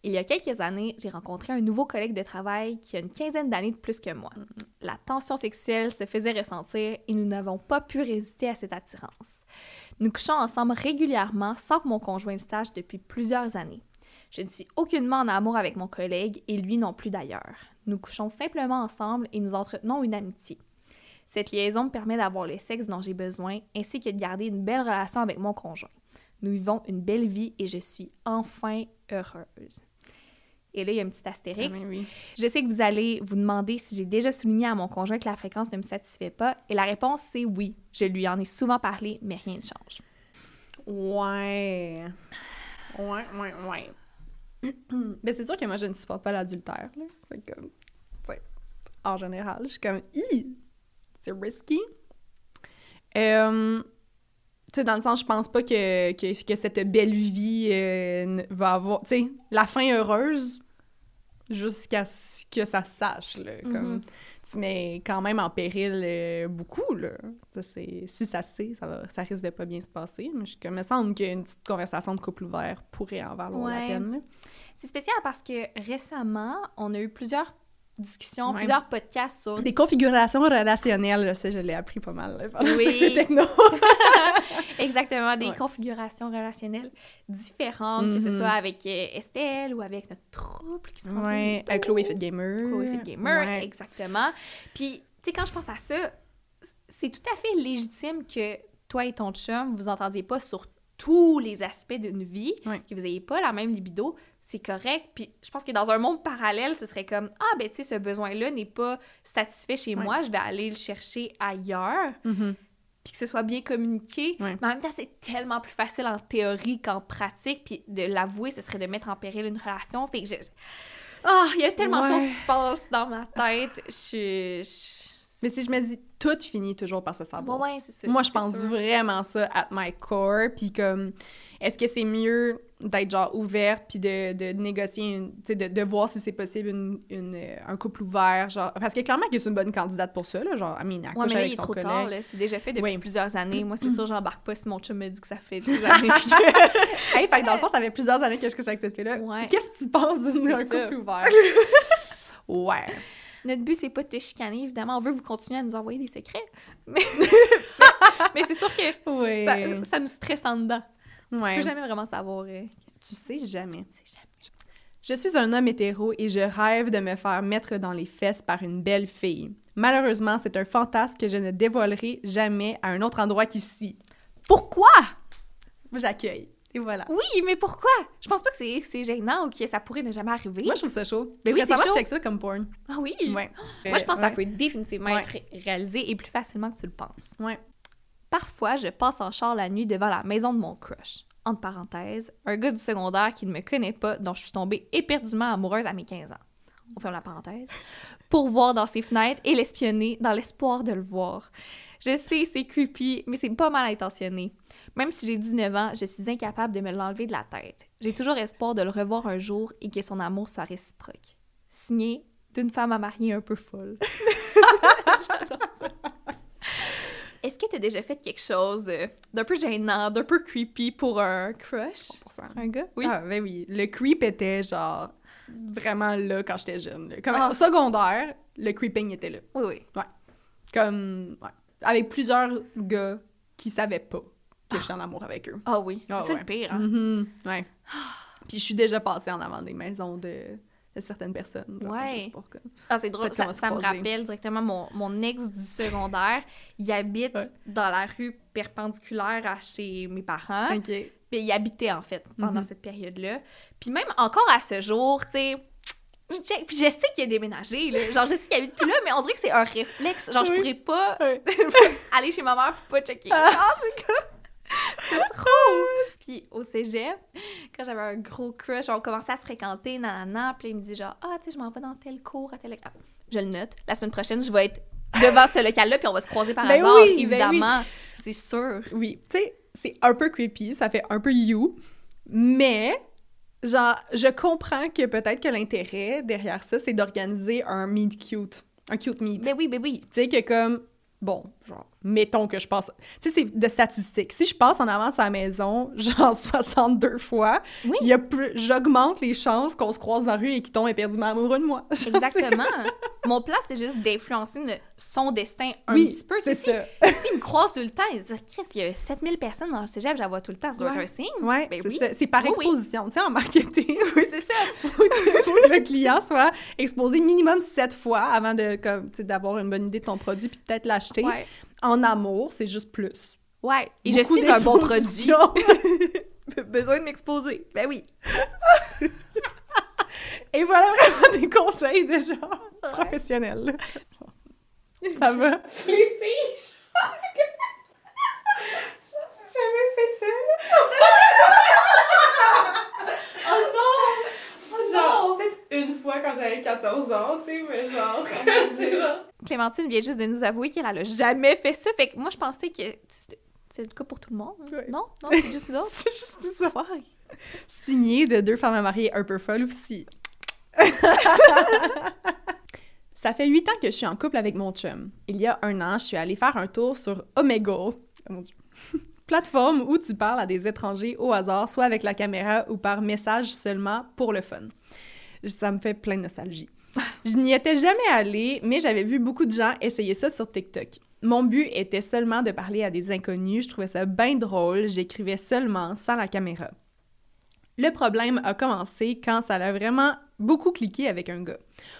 Il y a quelques années, j'ai rencontré un nouveau collègue de travail qui a une quinzaine d'années de plus que moi. La tension sexuelle se faisait ressentir et nous n'avons pas pu résister à cette attirance. Nous couchons ensemble régulièrement sans que mon conjoint le sache depuis plusieurs années. Je ne suis aucunement en amour avec mon collègue et lui non plus d'ailleurs. Nous couchons simplement ensemble et nous entretenons une amitié. Cette liaison me permet d'avoir le sexe dont j'ai besoin ainsi que de garder une belle relation avec mon conjoint. Nous vivons une belle vie et je suis enfin heureuse. Et là, il y a un petit astérix. Ah, oui. Je sais que vous allez vous demander si j'ai déjà souligné à mon conjoint que la fréquence ne me satisfait pas, et la réponse c'est oui. Je lui en ai souvent parlé, mais rien ne change. Ouais. Ouais, ouais, ouais. Mais c'est sûr que moi, je ne supporte pas l'adultère, là. En général, je suis comme, c'est risky. Euh, tu sais, dans le sens, je pense pas que, que, que cette belle vie euh, va avoir, tu sais, la fin heureuse jusqu'à ce que ça sache, là. Comme, Mhm. Tu mets quand même en péril euh, beaucoup, là. Ça, si ça se sait, ça, va, ça risque de pas bien se passer. Mais je, il me semble qu'une petite conversation de couple ouvert pourrait en valoir Ouais. la peine. C'est spécial parce que récemment, on a eu plusieurs discussions, Ouais. plusieurs podcasts sur Des configurations relationnelles, là, ça, je l'ai appris pas mal, là, pendant Oui. c'est techno. exactement des Ouais. configurations relationnelles différentes, que ce Mhm. soit avec euh, Estelle ou avec notre trouble qui s'en ouais, euh, Chloé. Fit Gamer. Chloé Fit Gamer, Ouais. exactement. Puis, tu sais, quand je pense à ça, c'est tout à fait légitime que toi et ton chum, vous entendiez pas sur tous les aspects d'une vie, que vous n'ayez pas la même libido, c'est correct. Puis je pense que dans un monde parallèle, ce serait comme Ah, ben tu sais, ce besoin-là n'est pas satisfait chez Ouais. moi, je vais aller le chercher ailleurs, Mhm. puis que ce soit bien communiqué. Ouais. Mais en même temps, c'est tellement plus facile en théorie qu'en pratique, puis de l'avouer, ce serait de mettre en péril une relation. Fait que je. Ah, il y a tellement de choses qui se passent dans ma tête. Je Mais si je me dis, tout finit toujours par se savoir. Ouais. Moi, je pense sûr. vraiment ça at my core. Puis comme, est-ce que c'est mieux d'être genre ouverte puis de, de négocier, une, de, de voir si c'est possible une, une, euh, un couple ouvert, genre... Parce que clairement que c'est une bonne candidate pour ça, là, genre, I mean, elle Ouais, mais là, avec il est son trop collègue. tard, là. C'est déjà fait depuis Oui. plusieurs années. Moi, c'est sûr, j'embarque pas si mon chum me dit que ça fait des années. Hey, fait que dans le fond, ça fait plusieurs années que je couche avec cette fille-là. Ouais. Qu'est-ce que tu penses d'un couple ouvert? ouais. Notre but, c'est pas de te chicaner, évidemment. On veut que vous continuez à nous envoyer des secrets. Mais, mais c'est sûr que Oui. ça, ça nous stresse en dedans. On ouais. peut jamais vraiment savoir. euh, Tu sais jamais. Je suis un homme hétéro et je rêve de me faire mettre dans les fesses par une belle fille. Malheureusement, c'est un fantasme que je ne dévoilerai jamais à un autre endroit qu'ici. Pourquoi? J'accueille. Et voilà. Oui, mais pourquoi? Je pense pas que c'est gênant ou que ça pourrait ne jamais arriver. Moi, je trouve ça chaud. Mais oui, c'est chaud. je ça comme porn. Ah oui? Ouais. Moi, je pense que ça peut définitivement Ouais. être ré- réalisé et plus facilement que tu le penses. Ouais. Parfois, je passe en char la nuit devant la maison de mon crush. Entre parenthèses, un gars du secondaire qui ne me connaît pas, dont je suis tombée éperdument amoureuse à mes 15 ans. On ferme la parenthèse. Pour voir dans ses fenêtres et l'espionner dans l'espoir de le voir. Je sais, c'est creepy, mais c'est pas mal intentionné. Même si j'ai 19 ans, je suis incapable de me l'enlever de la tête. J'ai toujours espoir de le revoir un jour et que son amour soit réciproque. Signé d'une femme à marier un peu folle. J'adore ça. Est-ce que tu as déjà fait quelque chose euh, d'un peu gênant, d'un peu creepy pour un crush? 100%. Un gars? Oui. Ah, ben oui. Le creep était genre vraiment là quand j'étais jeune. Comme Ah. au secondaire, le creeping était là. Oui, oui. Comme, ouais. Avec plusieurs gars qui savaient pas que j'étais en amour avec eux. Ah oui, c'est Ah ouais. le pire. hein? Mhm, ouais. Puis je suis déjà passée en avant des maisons de certaines personnes. genre, Ouais. pour Ah, c'est drôle. Ça, me rappelle directement mon, mon ex du secondaire. Il habite Ouais. dans la rue perpendiculaire à chez mes parents. OK. Puis il habitait, en fait, pendant Mhm. cette période-là. Puis même encore à ce jour, tu sais... Puis je sais qu'il a déménagé, là. Genre, je sais qu'il habite plus là, mais on dirait que c'est un réflexe. Genre, je pourrais pas aller chez ma mère pour pas checker. Ah. Ah, c'est comme... C'est trop! Puis au cégep, quand j'avais un gros crush, on commençait à se fréquenter, nanana, puis il me dit genre « Ah, tu sais, je m'en vais dans tel cours, à tel... Ah, je le note. La semaine prochaine, je vais être devant ce local-là, puis on va se croiser par Ben hasard, oui, ben évidemment. C'est sûr. Oui, tu sais, c'est un peu creepy, ça fait un peu you, mais genre, je comprends que peut-être que l'intérêt derrière ça, c'est d'organiser un meet cute, un cute meet. Ben oui, ben oui. Tu sais, que comme, bon, genre, mettons que je passe. Tu sais, c'est de statistiques. Si je passe en avant de sa maison, genre 62 fois, Oui. il y a plus, j'augmente les chances qu'on se croise dans la rue et qu'il tombe éperdument amoureux de moi. Exactement. Mon plan, c'était juste d'influencer son destin un Oui, petit peu. c'est Si, ça. S'il me croise tout le temps, il se dit Chris, il y a 7000 personnes dans le cégep, je la vois tout le temps, ça doit Ouais. être un signe. Ouais, Ben c'est oui. C'est par exposition. Tu sais, en marketing, Oui, c'est ça. faut que le client soit exposé minimum sept fois avant d'avoir une bonne idée de ton produit puis peut-être l'acheter. Ouais. En amour, c'est juste plus. Ouais. Et Beaucoup je suis un bon produit. Besoin de m'exposer. Ben oui. Et voilà vraiment des conseils de genre professionnels. là. Ça va? Les filles, je pense que j'ai jamais fait ça. oh non! Genre, peut-être une fois quand j'avais 14 ans, tu sais, mais genre, Clémentine vient juste de nous avouer qu'elle a jamais fait ça. Fait que moi, je pensais que c'était c'est le cas pour tout le monde. Ouais. Non? Non, c'est juste nous autres. c'est juste ça. Ouais. Signé de deux femmes à marier un peu folles aussi. Ça fait huit ans que je suis en couple avec mon chum. Il y a un an, je suis allée faire un tour sur Omegle. Oh mon Dieu. Plateforme où tu parles à des étrangers au hasard, soit avec la caméra ou par message seulement pour le fun. Ça me fait plein de nostalgie. Je n'y étais jamais allée, mais j'avais vu beaucoup de gens essayer ça sur TikTok. Mon but était seulement de parler à des inconnus. Je trouvais ça bien drôle. J'écrivais seulement sans la caméra. Le problème a commencé quand ça a vraiment beaucoup cliqué avec un gars.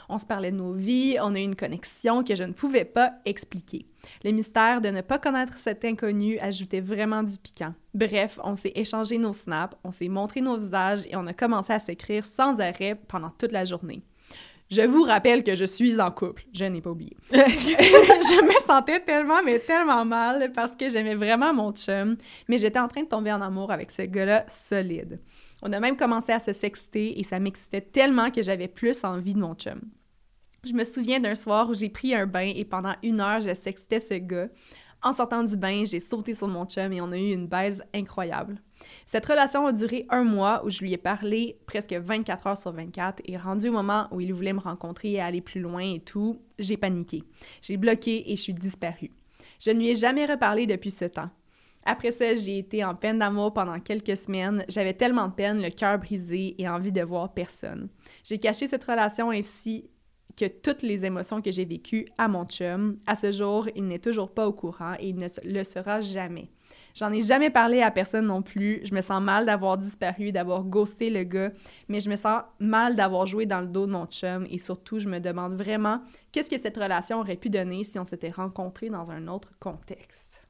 On se parlait de nos vies, on a eu une connexion que je ne pouvais pas expliquer. Le mystère de ne pas connaître cet inconnu ajoutait vraiment du piquant. Bref, on s'est échangé nos snaps, on s'est montré nos visages et on a commencé à s'écrire sans arrêt pendant toute la journée. Je vous rappelle que je suis en couple. Je n'ai pas oublié. je me sentais tellement, mais tellement mal parce que j'aimais vraiment mon chum, mais j'étais en train de tomber en amour avec ce gars-là solide. On a même commencé à se sexter et ça m'excitait tellement que j'avais plus envie de mon chum. Je me souviens d'un soir où j'ai pris un bain et pendant une heure, je sextais ce gars. En sortant du bain, j'ai sauté sur mon chum et on a eu une baise incroyable. Cette relation a duré un mois où je lui ai parlé presque 24 heures sur 24 et rendu au moment où il voulait me rencontrer et aller plus loin et tout, j'ai paniqué. J'ai bloqué et je suis disparue. Je ne lui ai jamais reparlé depuis ce temps. Après ça, j'ai été en peine d'amour pendant quelques semaines. J'avais tellement de peine, le cœur brisé et envie de voir personne. J'ai caché cette relation ainsi que toutes les émotions que j'ai vécues à mon chum. À ce jour, il n'est toujours pas au courant et il ne le sera jamais. J'en ai jamais parlé à personne non plus. Je me sens mal d'avoir disparu, d'avoir ghosté le gars, mais je me sens mal d'avoir joué dans le dos de mon chum et surtout, je me demande vraiment qu'est-ce que cette relation aurait pu donner si on s'était rencontrés dans un autre contexte.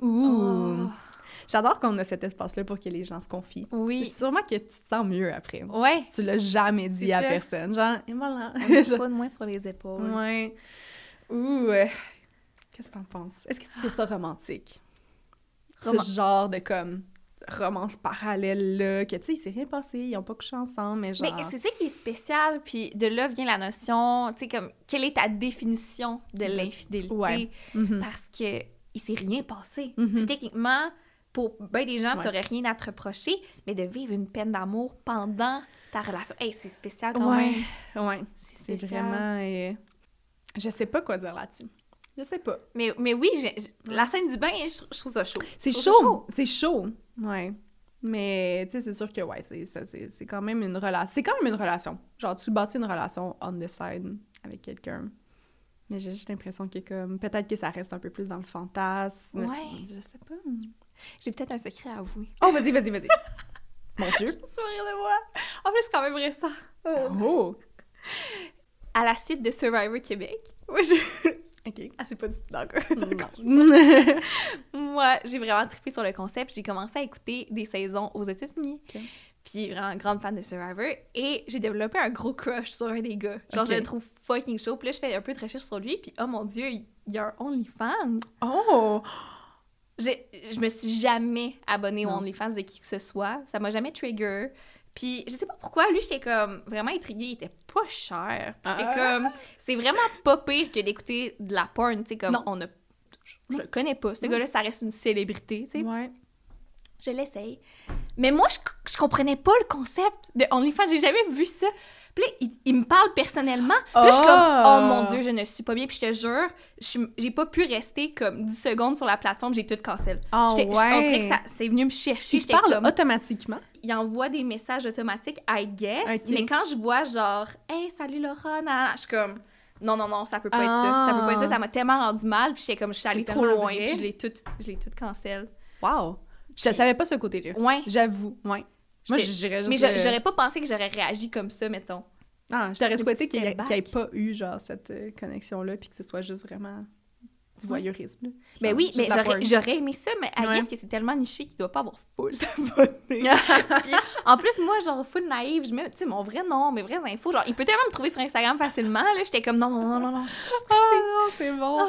Ouh! Oh. J'adore qu'on a cet espace-là pour que les gens se confient. Oui. Sûrement que tu te sens mieux après. Ouais. Si tu l'as jamais dit à ça. personne. Genre, et voilà. Met pas de moins sur les épaules. Ouais. Ouh. euh, Qu'est-ce que t'en penses? Est-ce que tu trouves ça romantique? Roman- Ce genre de comme romance parallèle là, que tu sais, il s'est rien passé, ils ont pas couché ensemble, mais genre. Mais c'est ça qui est spécial, puis de là vient la notion, tu sais, comme, quelle est ta définition de l'infidélité? Ouais. Mhm. Parce que il s'est rien passé. Tu sais, techniquement, pour ben des gens, Ouais. t'aurais rien à te reprocher, mais de vivre une peine d'amour pendant ta relation, hey, c'est spécial quand Ouais. même. Ouais. C'est C'est spécial. vraiment. euh, Je sais pas quoi dire là-dessus. Je sais pas. Mais, mais oui, la scène du bain, je, je trouve ça chaud. C'est chaud. C'est chaud. Ouais. Mais, tu sais, c'est sûr que, ouais, c'est, ça- c'est, c'est quand même une relation. C'est quand même une relation. Genre, tu bâtis une relation on the side avec quelqu'un. Mais j'ai juste l'impression que, comme, peut-être que ça reste un peu plus dans le fantasme. Ouais. Je sais pas. J'ai peut-être un secret à avouer. Oh, vas-y, vas-y, vas-y. Mon Dieu. Tu vas rire de moi. En plus, c'est quand même récent. Oh. À la suite de Survivor Québec, moi, je- OK. Ah, c'est pas du tout d'accord. Moi, j'ai vraiment trippé sur le concept. J'ai commencé à écouter des saisons aux États-Unis. Ok. Puis, vraiment grande fan de Survivor. Et j'ai développé un gros crush sur un des gars. Genre, je le trouve fucking chaud. Puis là, je fais un peu de recherche sur lui. Puis, oh mon Dieu, il y a un OnlyFans. oh. Je me suis jamais abonnée Non. OnlyFans de qui que ce soit. Ça m'a jamais trigger. Puis, je sais pas pourquoi, lui, j'étais comme vraiment intriguée. Il était pas cher. Puis, j'étais Ah. comme. C'est vraiment pas pire que d'écouter de la porn. Tu sais, comme Non. on a. Je, je le connais pas. Ce gars-là, ça reste une célébrité. Tu sais. Ouais. Je l'essaye. Mais moi, je, je comprenais pas le concept de OnlyFans. J'ai jamais vu ça. Puis là, il, il me parle personnellement. Puis là, je suis comme, oh Ah! mon Dieu, je ne suis pas bien. Puis je te jure, je j'ai pas pu rester comme 10 secondes sur la plateforme. J'ai tout cancel. Oh, J'étais- je- On dirait que ça, c'est venu me chercher. Il J'étais parle comme, automatiquement? il envoie des messages automatiques, I guess. Mais quand je vois genre, hey, salut Laura, je suis comme, non, non, non, ça peut pas être ça. Ça peut pas être ça. Ça m'a tellement rendu mal. Puis j'étais comme, je suis allée trop loin. Puis je l'ai tout, je l'ai tout cancel. Wow. Je savais pas ce côté-là. Ouais. J'avoue. Ouais. Moi, J'étais- j'irais juste. Mais j'aurais pas pensé que j'aurais réagi comme ça, mettons. Ah, je t'aurais souhaité qu'il n'y ait, pas eu, genre, cette euh, connexion-là, puis que ce soit juste vraiment du voyeurisme. là. Ben Genre, oui, mais j'aurais, aimé ça, mais I Ouais. que c'est tellement niché qu'il doit pas avoir full d'abonnés. En plus, moi, genre, full naïve, je mets, tu sais, mon vrai nom, mes vraies infos. Genre, il peut tellement me trouver sur Instagram facilement, là. J'étais comme, non, non, non, non, non. Ah non, c'est bon.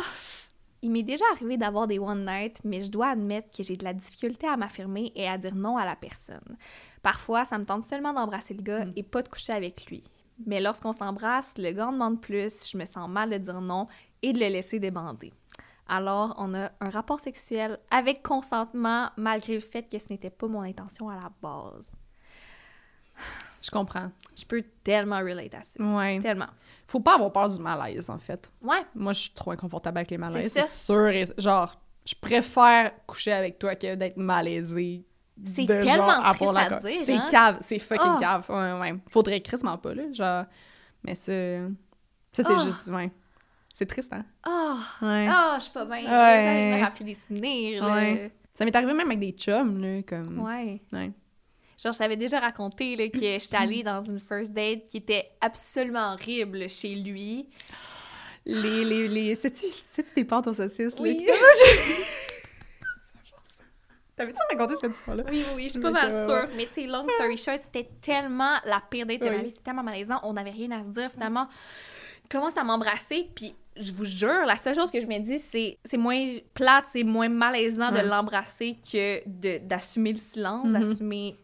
Il m'est déjà arrivé d'avoir des one night, mais je dois admettre que j'ai de la difficulté à m'affirmer et à dire non à la personne. Parfois, ça me tente seulement d'embrasser le gars Mm. et pas de coucher avec lui. Mais lorsqu'on s'embrasse, le gars en demande plus, je me sens mal de dire non et de le laisser débander. Alors, on a un rapport sexuel avec consentement, malgré le fait que ce n'était pas mon intention à la base. Je comprends. Je peux tellement relate à ça. Ouais. Tellement. Faut pas avoir peur du malaise, en fait. Ouais. Moi, je suis trop inconfortable avec les malaises. C'est. C'est sûr. et- genre, je préfère coucher avec toi que d'être malaisée. C'est tellement genre, triste à co- dire, C'est hein? cave. C'est fucking Ah. cave. Ouais, ouais. Faudrait crissement pas, là. Genre. Mais ça. Ça, c'est Ah. juste. Ouais. C'est triste, hein? Oh, Ouais. oh je suis pas bien. Ouais. Ça me rappelle des souvenirs. là. Ouais. Ça m'est arrivé même avec des chums, là. Comme. Ouais. Ouais. Genre, je t'avais déjà raconté là, que j'étais allée dans une first date qui était absolument horrible chez lui. Les. les, les... C'est-tu des pâtes aux saucisses, là? Oui. t'avaient- T'avais-tu raconté cette histoire-là? Oui, oui, oui, je suis pas mal ouais, sûre. Mais tu sais, long story short, c'était tellement la pire date de ma vie. C'était tellement malaisant. On n'avait rien à se dire. Finalement, il commence à m'embrasser. Puis, je vous jure, la seule chose que je me dis, c'est c'est moins plate, c'est moins malaisant Ouais. de l'embrasser que d'assumer le silence, Mhm. d'assumer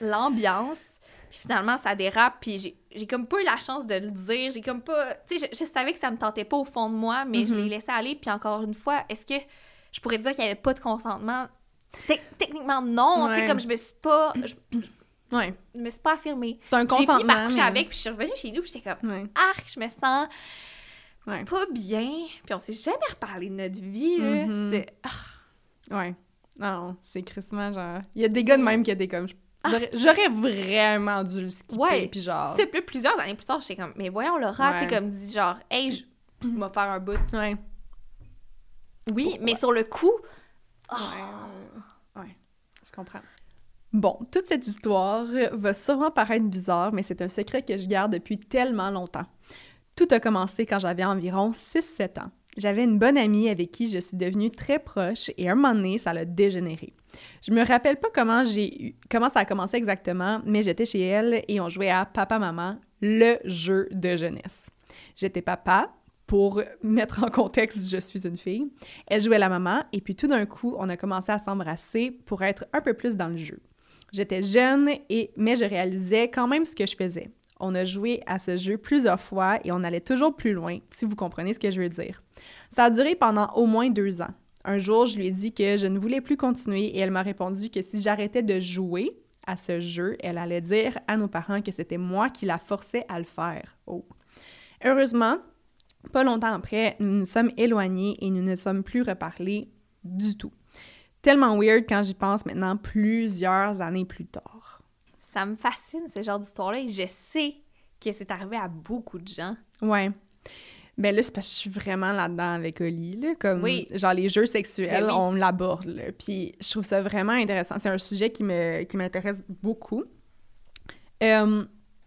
l'ambiance. Puis finalement, ça dérape. Puis j'ai- j'ai comme pas eu la chance de le dire. J'ai comme pas. Tu sais, je, je savais que ça me tentait pas au fond de moi, mais je Mhm. l'ai laissé aller. Puis encore une fois, est-ce que je pourrais dire qu'il y avait pas de consentement? Tec- techniquement, non. Tu sais, comme je me suis pas. Je, Ouais. je me suis pas affirmée. C'est un J'ai consentement. fini par coucher mais- avec, puis je suis revenue chez nous, puis j'étais comme, Ouais. arc, je me sens Ouais. pas bien. Puis on s'est jamais reparlé de notre vie, là. Mhm. C'est- ah, Ouais. Non, c'est crissement genre. Il y a des gars de même qui des comme. J'aurais vraiment dû le skipper. Ouais. Puis genre. C'est plus plusieurs années plus tard, j'étais comme, mais voyons, Laura, tu sais, Ouais. comme dit genre, hey, je vais faire un bout. Ouais. Oui, Pourquoi? mais sur le coup, Ouais, ouais, ouais, je comprends. Bon, toute cette histoire va sûrement paraître bizarre, mais c'est un secret que je garde depuis tellement longtemps. Tout a commencé quand j'avais environ 6-7 ans. J'avais une bonne amie avec qui je suis devenue très proche et un moment donné, ça l'a dégénéré. Je me rappelle pas comment j'ai comment ça a commencé exactement, mais j'étais chez elle et on jouait à Papa Maman, le jeu de jeunesse. J'étais papa, pour mettre en contexte, je suis une fille. Elle jouait la maman et puis tout d'un coup, on a commencé à s'embrasser pour être un peu plus dans le jeu. J'étais jeune et mais je réalisais quand même ce que je faisais. On a joué à ce jeu plusieurs fois et on allait toujours plus loin, si vous comprenez ce que je veux dire. Ça a duré pendant au moins deux ans. Un jour, je lui ai dit que je ne voulais plus continuer et elle m'a répondu que si j'arrêtais de jouer à ce jeu, elle allait dire à nos parents que c'était moi qui la forçais à le faire. Oh. Heureusement, pas longtemps après, nous nous sommes éloignés et nous ne sommes plus reparlés du tout. Tellement weird quand j'y pense maintenant, plusieurs années plus tard. ça me fascine ce genre d'histoire-là et je sais que c'est arrivé à beaucoup de gens. Ouais. Ben là, c'est parce que je suis vraiment là-dedans avec Oli, là, comme Oui. genre les jeux sexuels, Ben oui. on l'aborde. Puis je trouve ça vraiment intéressant. C'est un sujet qui me qui m'intéresse beaucoup. Euh,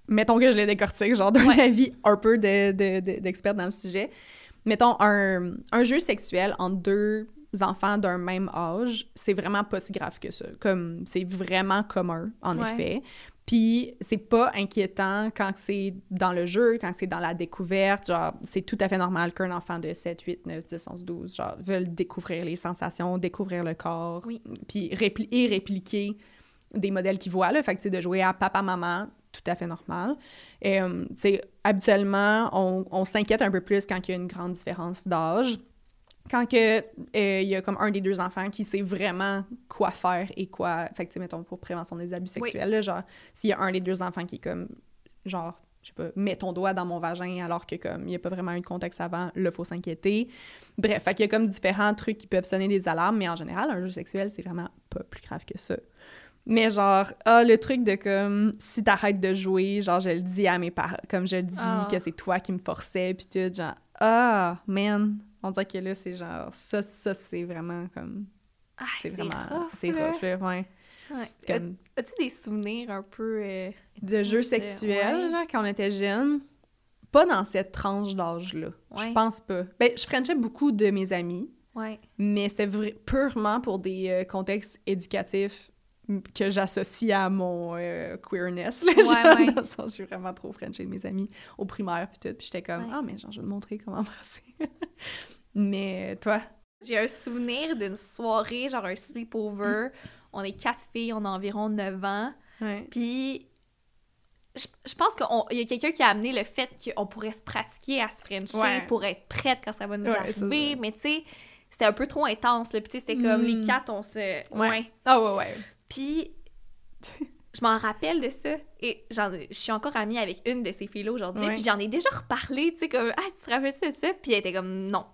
mettons que je l'ai décortique, genre d'un Ouais. avis un peu de, de- de- d'expert dans le sujet. Mettons, un, un jeu sexuel entre deux enfants d'un même âge, c'est vraiment pas si grave que ça. Comme, c'est vraiment commun, en Ouais. effet. Puis c'est pas inquiétant quand c'est dans le jeu, quand c'est dans la découverte. Genre, c'est tout à fait normal qu'un enfant de 7, 8, 9, 10, 11, 12, genre, veulent découvrir les sensations, découvrir le corps, Oui. puis répli- et répliquer des modèles qu'ils voient, là. Fait que, tu sais, de jouer à papa-maman, tout à fait normal. Et, euh, tu sais, habituellement, on, on s'inquiète un peu plus quand il y a une grande différence d'âge. Quand que, euh, il y a comme un des deux enfants qui sait vraiment quoi faire et quoi... Fait que, mettons, pour prévention des abus Oui. sexuels, là, genre, s'il y a un des deux enfants qui est comme, genre, je sais pas, mets ton doigt dans mon vagin alors que, comme, il n'y a pas vraiment eu de contexte avant, là, faut s'inquiéter. Bref, fait qu'il y a comme différents trucs qui peuvent sonner des alarmes, mais en général, un jeu sexuel, c'est vraiment pas plus grave que ça. Mais genre, ah, le truc de comme, si t'arrêtes de jouer, genre, je le dis à mes parents, comme je le dis Ah. que c'est toi qui me forçais, puis tout, genre, ah, man. On dirait que là, c'est genre, ça, ça, c'est vraiment comme, Ah, c'est vraiment, c'est rough, là, ouais. Ouais. Comme, As-tu des souvenirs un peu... euh, de jeux sexuels, ouais. genre, quand on était jeune, pas dans cette tranche d'âge-là. Je pense pas. Ben, je frenchais beaucoup de mes amis, Ouais. mais c'était purement pour des euh, contextes éducatifs que j'associe à mon euh, queerness. Là, Ouais, genre, ouais. Dans le sens, j'ai vraiment trop frenché de mes amis au primaire puis tout. Puis j'étais comme, ah, mais genre, je vais te montrer comment embrasser. Mais toi? J'ai un souvenir d'une soirée, genre un sleepover. On est quatre filles, on a environ 9 ans. Ouais. Puis, je, je pense qu'il y a quelqu'un qui a amené le fait qu'on pourrait se pratiquer à se frencher Ouais. pour être prête quand ça va nous Ouais, arriver. Mais tu sais, c'était un peu trop intense. Là. Puis c'était comme Mm. les quatre, on se... Ouais. Ouais. Ah, ouais, ouais. Puis, je m'en rappelle de ça. Et j'en- je suis encore amie avec une de ces filles-là aujourd'hui. Puis j'en ai déjà reparlé, tu sais, comme, ah, tu te rappelles ça, ça? Puis elle était comme, non.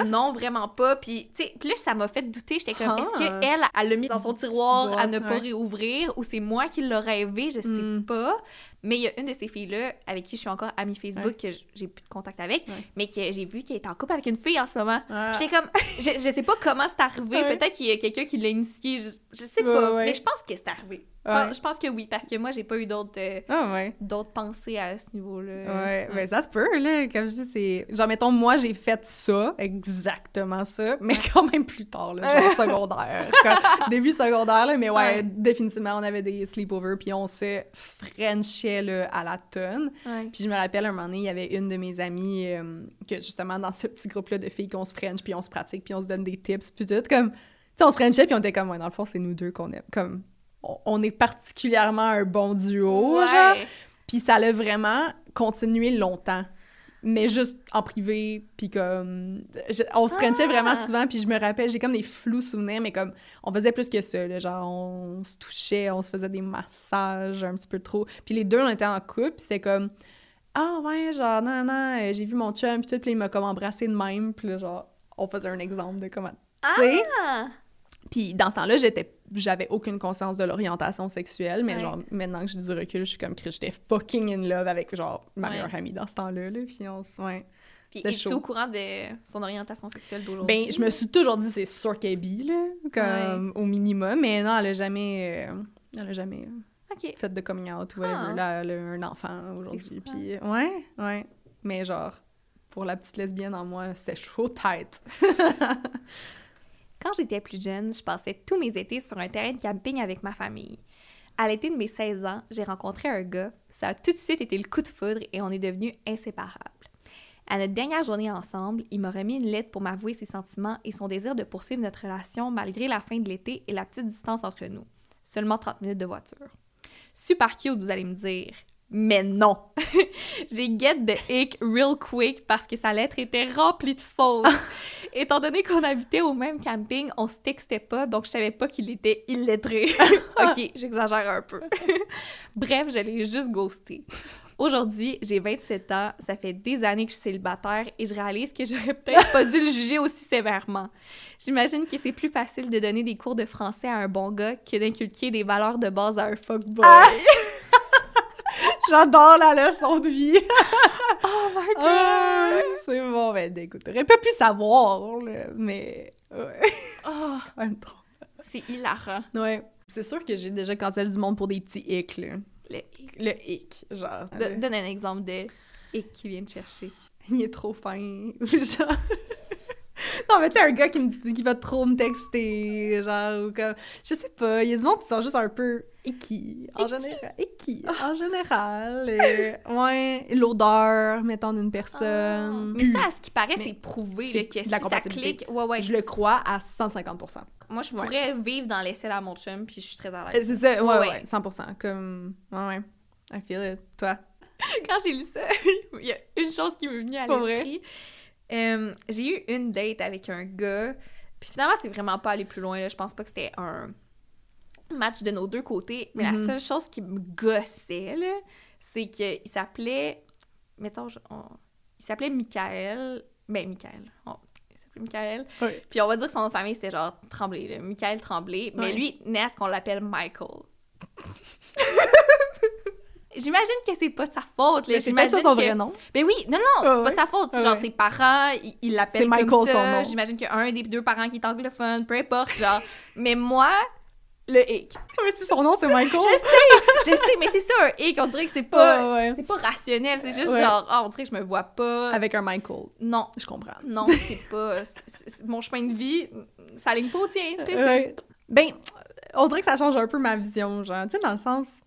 Ah. Non, vraiment pas. Puis, tu sais, là, ça m'a fait douter. J'étais comme, Ah. est-ce qu'elle, elle l'a mis dans son tiroir à ne pas Ouais. réouvrir ou c'est moi qui l'ai rêvé? Je sais Mm. pas. Mais il y a une de ces filles-là avec qui je suis encore amie Facebook que j'ai plus de contact avec, Ouais. mais que j'ai vu qu'elle est en couple avec une fille en ce moment. Ah. J'étais comme, je, je sais pas comment c'est arrivé. Ouais. Peut-être qu'il y a quelqu'un qui l'a initié. Je, je sais pas. Mais je pense que c'est arrivé. Ouais. Je pense que oui, parce que moi, j'ai pas eu d'autres euh, Ah, d'autres pensées à ce niveau-là. Ouais, ben ça se peut, là. Comme je dis, c'est. Genre, mettons, moi, j'ai fait ça, exactement ça, mais quand même plus tard, là, genre secondaire. Début secondaire, là, mais ouais, Ouais. définitivement, on avait des sleepovers, puis on se frenchait, là, à la tonne. Ouais. Puis je me rappelle, un moment donné, il y avait une de mes amies, euh, que justement, dans ce petit groupe-là de filles qu'on se french, puis on se pratique, puis on se donne des tips, puis tout, comme. Tu sais, on se frenchait, puis on était comme, ouais, dans le fond, c'est nous deux qu'on aime. Comme, on, on est particulièrement un bon duo, Ouais. genre. Puis ça l'a vraiment continué longtemps. Mais juste en privé, puis comme... je- on se frenchait vraiment souvent, puis je me rappelle, j'ai comme des flous souvenirs, mais comme, on faisait plus que ça, là, genre, on se touchait, on se faisait des massages un petit peu trop. Puis les deux, on était en couple, puis c'était comme... Ah ouais, genre, non, non, j'ai vu mon chum, puis tout, puis il m'a comme embrassé de même, puis là, genre, on faisait un exemple de comment... Ah! Puis dans ce temps-là, j'étais j'avais aucune conscience de l'orientation sexuelle, mais Ouais. genre maintenant que j'ai du recul, je suis comme Chris, j'étais fucking in love avec genre ma Ouais. meilleure amie dans ce temps-là là, puis on ouais. Puis es-tu au courant de son orientation sexuelle d'aujourd'hui? Ben je me suis toujours dit c'est sûr qu'elle est bi là, comme au minimum, mais non, elle a jamais euh, elle a jamais euh, fait de coming out ou whatever. Ah. Là, elle a un enfant aujourd'hui, puis ouais, ouais, mais genre pour la petite lesbienne en moi, c'était chaud tête. Quand j'étais plus jeune, je passais tous mes étés sur un terrain de camping avec ma famille. À l'été de mes 16 ans, j'ai rencontré un gars. Ça a tout de suite été le coup de foudre et on est devenus inséparables. À notre dernière journée ensemble, il m'a remis une lettre pour m'avouer ses sentiments et son désir de poursuivre notre relation malgré la fin de l'été et la petite distance entre nous. Seulement 30 minutes de voiture. Super cute, vous allez me dire. Mais non! J'ai get the ick real quick parce que sa lettre était remplie de fautes. Étant donné qu'on habitait au même camping, on se textait pas, donc je savais pas qu'il était illettré. ok, j'exagère un peu. Bref, je l'ai juste ghosté. Aujourd'hui, j'ai 27 ans, ça fait des années que je suis célibataire et je réalise que j'aurais peut-être pas dû le juger aussi sévèrement. J'imagine que c'est plus facile de donner des cours de français à un bon gars que d'inculquer des valeurs de base à un fuckboy. J'adore la leçon de vie. oh my god! Ah, c'est bon, ben écoute, t'aurais pas pu savoir, là, mais... Ouais. Oh, quand même trop. c'est hilarant. Ouais. C'est sûr que j'ai déjà cancellé du monde pour des petits hicks, là. Le Le hic, genre. Do- Donne un exemple de ick qui vient de chercher. Il est trop fin. ou genre... non, mais tu sais, un gars qui, me- qui va trop me texter, genre, ou comme... Je sais pas, il y a du monde qui sont juste un peu icky, en général. Icky, en général. euh, ouais, l'odeur, mettons, d'une personne. Mais ça, à ce qui paraît, c'est prouvé là, que si la ça clique. Ouais, ouais. Je le crois à 150% Moi, je Ouais. pourrais vivre dans l'essai à mon chum, puis je suis très à Euh, l'aise. C'est ça, ouais, Ouais, ouais, ouais. 100%. Comme, ouais, ouais. I feel it. Toi? Quand j'ai lu ça, il y a une chose qui m'est venue à l'esprit. Euh, j'ai eu une date avec un gars, puis finalement, c'est vraiment pas allé plus loin. Là. Je pense pas que c'était un match de nos deux côtés, mais Mhm. la seule chose qui me gossait, là, c'est qu'il s'appelait. Mettons, je- on- il s'appelait Michael. Ben, Michael. On- il s'appelait Michael. Puis on va dire que son nom de famille, c'était genre Tremblay, là, Michael Tremblay. Mais lui, naît à ce qu'on l'appelle Michael. J'imagine que c'est pas de sa faute. là. C'est peut-être son que... vrai nom. Ben oui, non, non, Ah c'est ouais. pas de sa faute. Ah genre, ses parents, ils l'appellent Michael, comme son ça. nom. J'imagine qu'il y a un des deux parents qui est anglophone, peu importe, genre. mais moi, le hic. Mais si son nom, c'est Michael. Je sais, mais c'est ça, un hic. On dirait que c'est pas... Ouais, ouais. C'est pas rationnel, c'est juste Ouais. genre, ah, on dirait que je me vois pas. Avec un Michael. Non, Je comprends. non, c'est pas... mon chemin de vie, ça ligne pas au tien, tu sais. Ben, on dirait que ça change un peu ma vision, genre. Tu sais, dans le sens,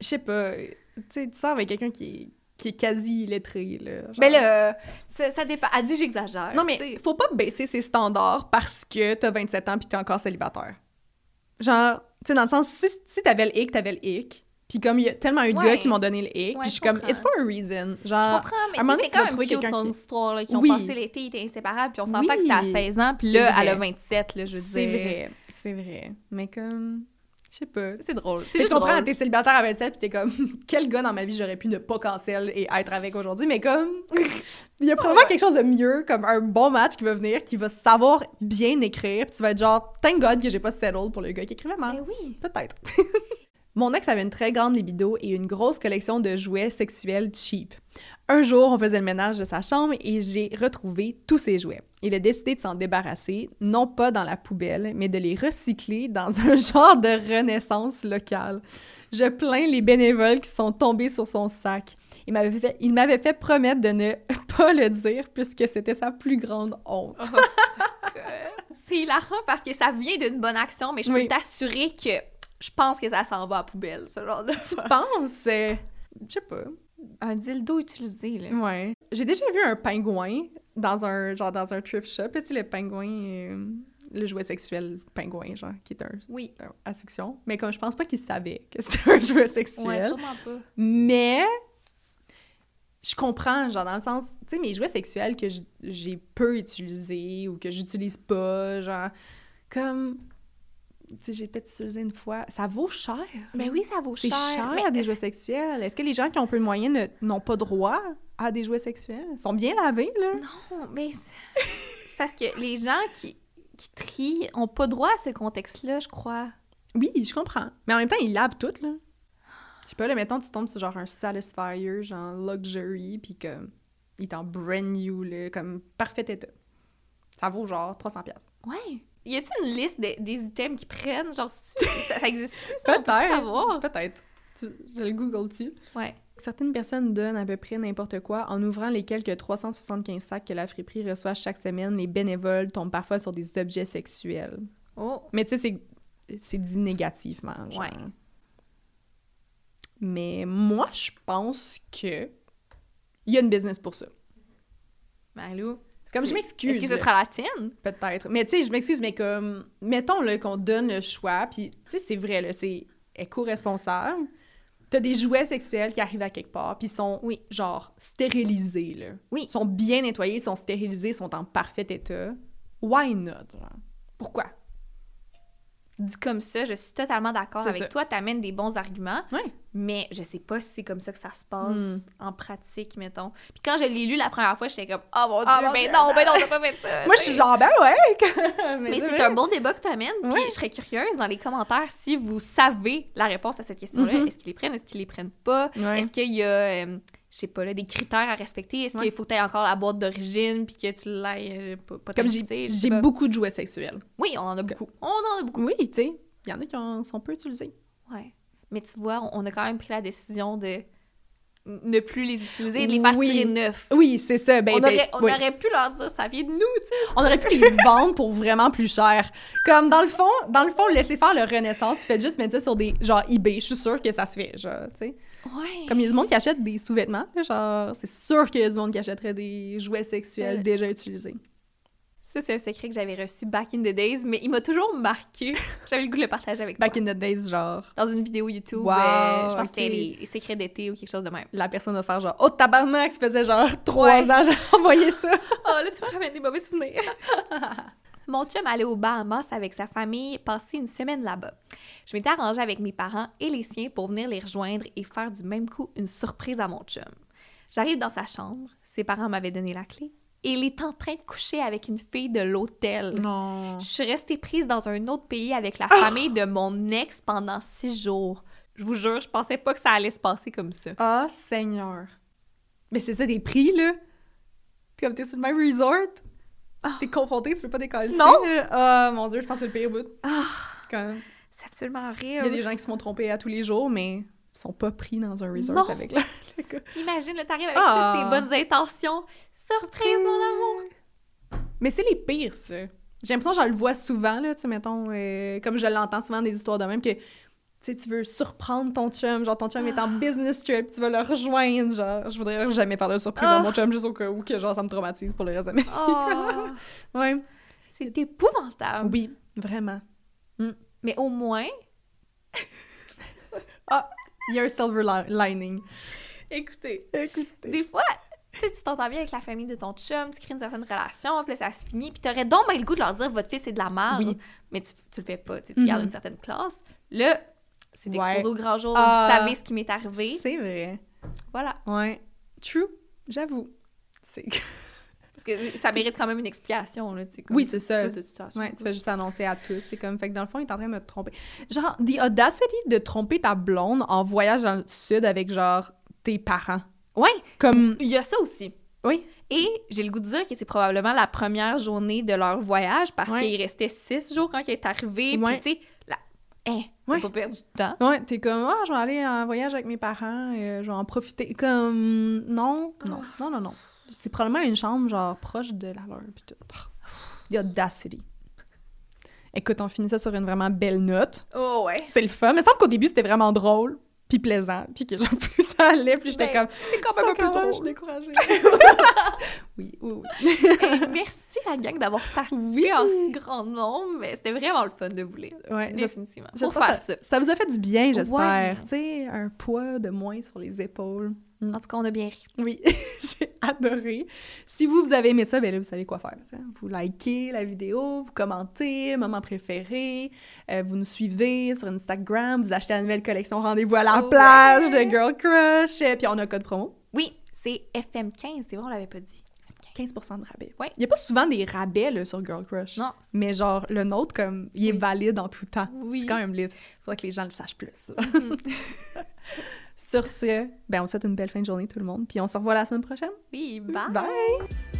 je sais pas, tu sais, tu sors avec quelqu'un qui est, qui est quasi illettré, là. genre. Mais là, ça, ça dépend. Elle dit j'exagère. Non, mais tu sais. faut pas baisser ses standards parce que t'as 27 ans pis t'es encore célibataire. Genre, tu sais, dans le sens, si, si t'avais le hic, t'avais le hic. Puis comme il y a tellement eu de Ouais. gars qui m'ont donné le hic, Ouais, puis je suis je comme, it's for a reason. Je Genre, comprends, mais c'est quand même cute son qui- histoire, là, qui ont Oui. passé l'été, ils étaient inséparables, puis on s'entend Oui. que c'était à 16 ans, puis C'est là, elle a 27, là, je veux c'est dire. vrai, c'est vrai. Mais comme, je sais pas. C'est drôle. C'est je comprends, t'es célibataire à 27 pis t'es comme, quel gars dans ma vie j'aurais pu ne pas cancel et être avec aujourd'hui, mais comme, il y a probablement ouais. quelque chose de mieux, comme un bon match qui va venir, qui va savoir bien écrire, pis tu vas être genre, thank God que j'ai pas settled pour le gars qui écrivait mal. Ben oui. Peut-être. Mon ex avait une très grande libido et une grosse collection de jouets sexuels cheap. Un jour, on faisait le ménage de sa chambre et j'ai retrouvé tous ses jouets. Il a décidé de s'en débarrasser, non pas dans la poubelle, mais de les recycler dans un genre de renaissance locale. Je plains les bénévoles qui sont tombés sur son sac. Il m'avait fait, il m'avait fait promettre de ne pas le dire puisque c'était sa plus grande honte. C'est hilarant parce que ça vient d'une bonne action, mais je peux Oui. t'assurer que je pense que ça s'en va à la poubelle, ce genre de Tu penses? euh, Je sais pas. Un dildo utilisé, là. Ouais. J'ai déjà vu un pingouin dans un genre dans un thrift shop, là, tu sais le pingouin euh, le jouet sexuel pingouin, genre, qui est un, Oui. un- à section. Mais comme je pense pas qu'il savait que c'était un jouet sexuel. Ouais, sûrement pas. Mais je comprends, genre, dans le sens, tu sais, mes jouets sexuels que j'ai peu utilisés ou que j'utilise pas, genre, comme, j'ai peut-être utilisé une fois. Ça vaut cher. Ben oui, ça vaut C'est cher. cher, mais- des jouets sexuels. Est-ce que les gens qui ont peu de moyens n'ont pas droit à des jouets sexuels? Ils sont bien lavés, là. Non, mais c'est parce que les gens qui, qui trient ont pas droit à ce contexte-là, je crois. Oui, je comprends. Mais en même temps, ils lavent tout, là. Je sais pas, là, mettons, tu tombes sur genre un Satisfyer, genre luxury, puis que il est en brand new, là, comme parfait état. Ça vaut genre 300$. piastres. Ouais. Y a-tu une liste de- des items qu'ils prennent? Genre, ça, ça existe-tu, ça? On peut Peut-être. savoir? Peut-être. Je le google dessus. Ouais. Certaines personnes donnent à peu près n'importe quoi en ouvrant les quelques 375 sacs que la friperie reçoit chaque semaine. Les bénévoles tombent parfois sur des objets sexuels. Oh. Mais tu sais, c'est- c'est dit négativement. genre. Ouais. Mais moi, je pense que il y a une business pour ça. Malou? Comme, je m'excuse. Est-ce que ce sera la tienne? Peut-être. Mais tu sais, je m'excuse, mais comme, mettons là, qu'on donne le choix, puis tu sais, c'est vrai, là, c'est éco-responsable. T'as des jouets sexuels qui arrivent à quelque part, puis ils sont, Oui. genre, stérilisés, là. Oui. Ils sont bien nettoyés, ils sont stérilisés, ils sont en parfait état. Why not, genre? Pourquoi? Dit comme ça, je suis totalement d'accord avec ça. toi. T'amènes des bons arguments, Ouais. mais je sais pas si c'est comme ça que ça se passe Hmm. en pratique, mettons. Puis quand je l'ai lu la première fois, j'étais comme « Oh mon Dieu, Ah, mon ben Dieu. non, ben non, t'as pas fait ça! » Moi, je suis genre, ben ouais! Mais c'est un bon débat que tu amènes, puis je serais curieuse dans les commentaires si vous savez la réponse à cette question-là. Mhm. Est-ce qu'ils les prennent, est-ce qu'ils les prennent pas? Est-ce qu'il y a, euh, je sais pas, là, des critères à respecter? Est-ce Ouais. qu'il faut que tu encore la boîte d'origine, puis que tu l'ailles euh, pas, Comme j'ai beaucoup de jouets sexuels. Oui, on en a beaucoup. On en a beaucoup. Oui, tu sais, il y en a qui en sont peu utilisés. Ouais. Mais tu vois, on, a quand même pris la décision de ne plus les utiliser et de les faire Oui. tirer neufs. Oui, c'est ça. Ben, on ben, aurait, on oui. aurait pu leur dire, ça vient de nous, tu sais. On aurait pu les vendre pour vraiment plus cher. Comme dans le fond, dans le fond, laissez faire le Renaissance, puis faites juste mettre ça sur des genre eBay. Je suis sûre que ça se fait, genre, tu sais. Ouais. Comme il y a du monde qui achète des sous-vêtements, genre, c'est sûr qu'il y a du monde qui achèterait des jouets sexuels Euh, déjà utilisés. Ça, c'est un secret que j'avais reçu back in the days, mais il m'a toujours marqué. J'avais le goût de le partager avec Back toi. in the days, genre, Dans une vidéo YouTube, Wow, euh, je pense que c'était les, les secrets d'été ou quelque chose de même. la personne va faire genre, oh tabarnak, ça faisait genre trois ans, j'ai envoyé ça. Oh, là, tu me ramènes des mauvais souvenirs. Mon chum allait au Bahamas avec sa famille passer une semaine là-bas. Je m'étais arrangée avec mes parents et les siens pour venir les rejoindre et faire du même coup une surprise à mon chum. J'arrive dans sa chambre, ses parents m'avaient donné la clé, et il est en train de coucher avec une fille de l'hôtel. Non. Je suis restée prise dans un autre pays avec la famille de mon ex pendant six jours. Je vous jure, je pensais pas que ça allait se passer comme ça. Ah, Seigneur. Mais c'est ça, des prix, là. Comme t'es sur le même resort? T'es confronté, tu peux pas décoller. Non. Ah, mon Dieu, je pense que c'est le pire bout. Ah, Quand c'est absolument Il y a horrible. des gens qui se font tromper à tous les jours, mais ils sont pas pris dans un resort Non. avec la- le gars. Imagine, t'arrives avec Ah. toutes tes bonnes intentions. Surprise, mon amour! Mais c'est les pires, ça. J'ai l'impression que je le vois souvent, là, tu sais, mettons, euh, comme je l'entends souvent des histoires de même, que, sais, tu veux surprendre ton chum, genre, ton chum est en business trip, tu vas le rejoindre, genre, je voudrais jamais faire de surprise à Ah. mon chum, juste au cas où, que, genre, ça me traumatise pour le reste de ma vie. Oh, Ouais. c'est épouvantable. Oui, vraiment. Mais au moins, Il y a un silver li- lining. écoutez, Écoutez. des fois, tu sais, tu t'entends bien avec la famille de ton chum, tu crées une certaine relation, puis là, ça se finit, puis t'aurais donc bien le goût de leur dire votre fils est de la merde, Oui. mais tu, tu le fais pas, tu tu gardes une certaine classe. Là, c'est Ouais. exposé au grand jour, Ah. vous savez ce qui m'est arrivé. C'est vrai. Voilà. Ouais. True. J'avoue. C'est... Parce que ça mérite quand même une explication, là, tu sais. comme Oui, c'est ça. Ouais, tu fais juste annoncer à tous. T'es comme, fait que dans le fond, il est en train de me tromper. Genre, the audacity de tromper ta blonde en voyage dans le sud avec, genre, tes parents. Ouais, Comme, il y a ça aussi. oui. Et j'ai le goût de dire que c'est probablement la première journée de leur voyage parce Ouais. qu'il restait six jours quand il est arrivé. Ouais. Puis, tu sais, la... hein, Ouais. pas perdu de temps. Ouais, t'es comme, ah, je vais aller en voyage avec mes parents, euh, je vais en profiter. Comme, non, non, non, non, non. C'est probablement une chambre, genre, proche de la leur, pis tout. The audacity. Écoute, on finit ça sur une vraiment belle note. Oh, ouais. C'est le fun. Mais il me semble qu'au début, c'était vraiment drôle, puis plaisant, puis que genre, plus ça allait, plus j'étais Ben, comme, C'est quand même un peu Je drôle. suis découragée. Oui, oui, oui. Merci la gang d'avoir participé Oui. en si grand nombre. mais C'était vraiment le fun de vous lire. Ouais, Définitivement. Pour faire ça. ça, ça vous a fait du bien, j'espère. Ouais. Tu sais, un poids de moins sur les épaules. En tout cas, on a bien ri. Oui, j'ai adoré. Si vous, vous avez aimé ça, ben là, vous savez quoi faire. hein. Vous likez la vidéo, vous commentez, moment préféré, euh, vous nous suivez sur Instagram, vous achetez la nouvelle collection Rendez-vous à la Ouais. plage de Girl Crush, euh, puis on a un code promo. Oui, c'est FM15, c'est vrai, on l'avait pas dit. 15% de rabais. Ouais. Il n'y a pas souvent des rabais là, sur Girl Crush. Non. Mais genre, le nôtre, comme, il est Oui. valide en tout temps. Oui. C'est quand même lit. Faudrait que les gens le sachent plus. Mhm. Sur ce, ben, on souhaite une belle fin de journée, tout le monde. Puis on se revoit la semaine prochaine. Oui, bye. Bye!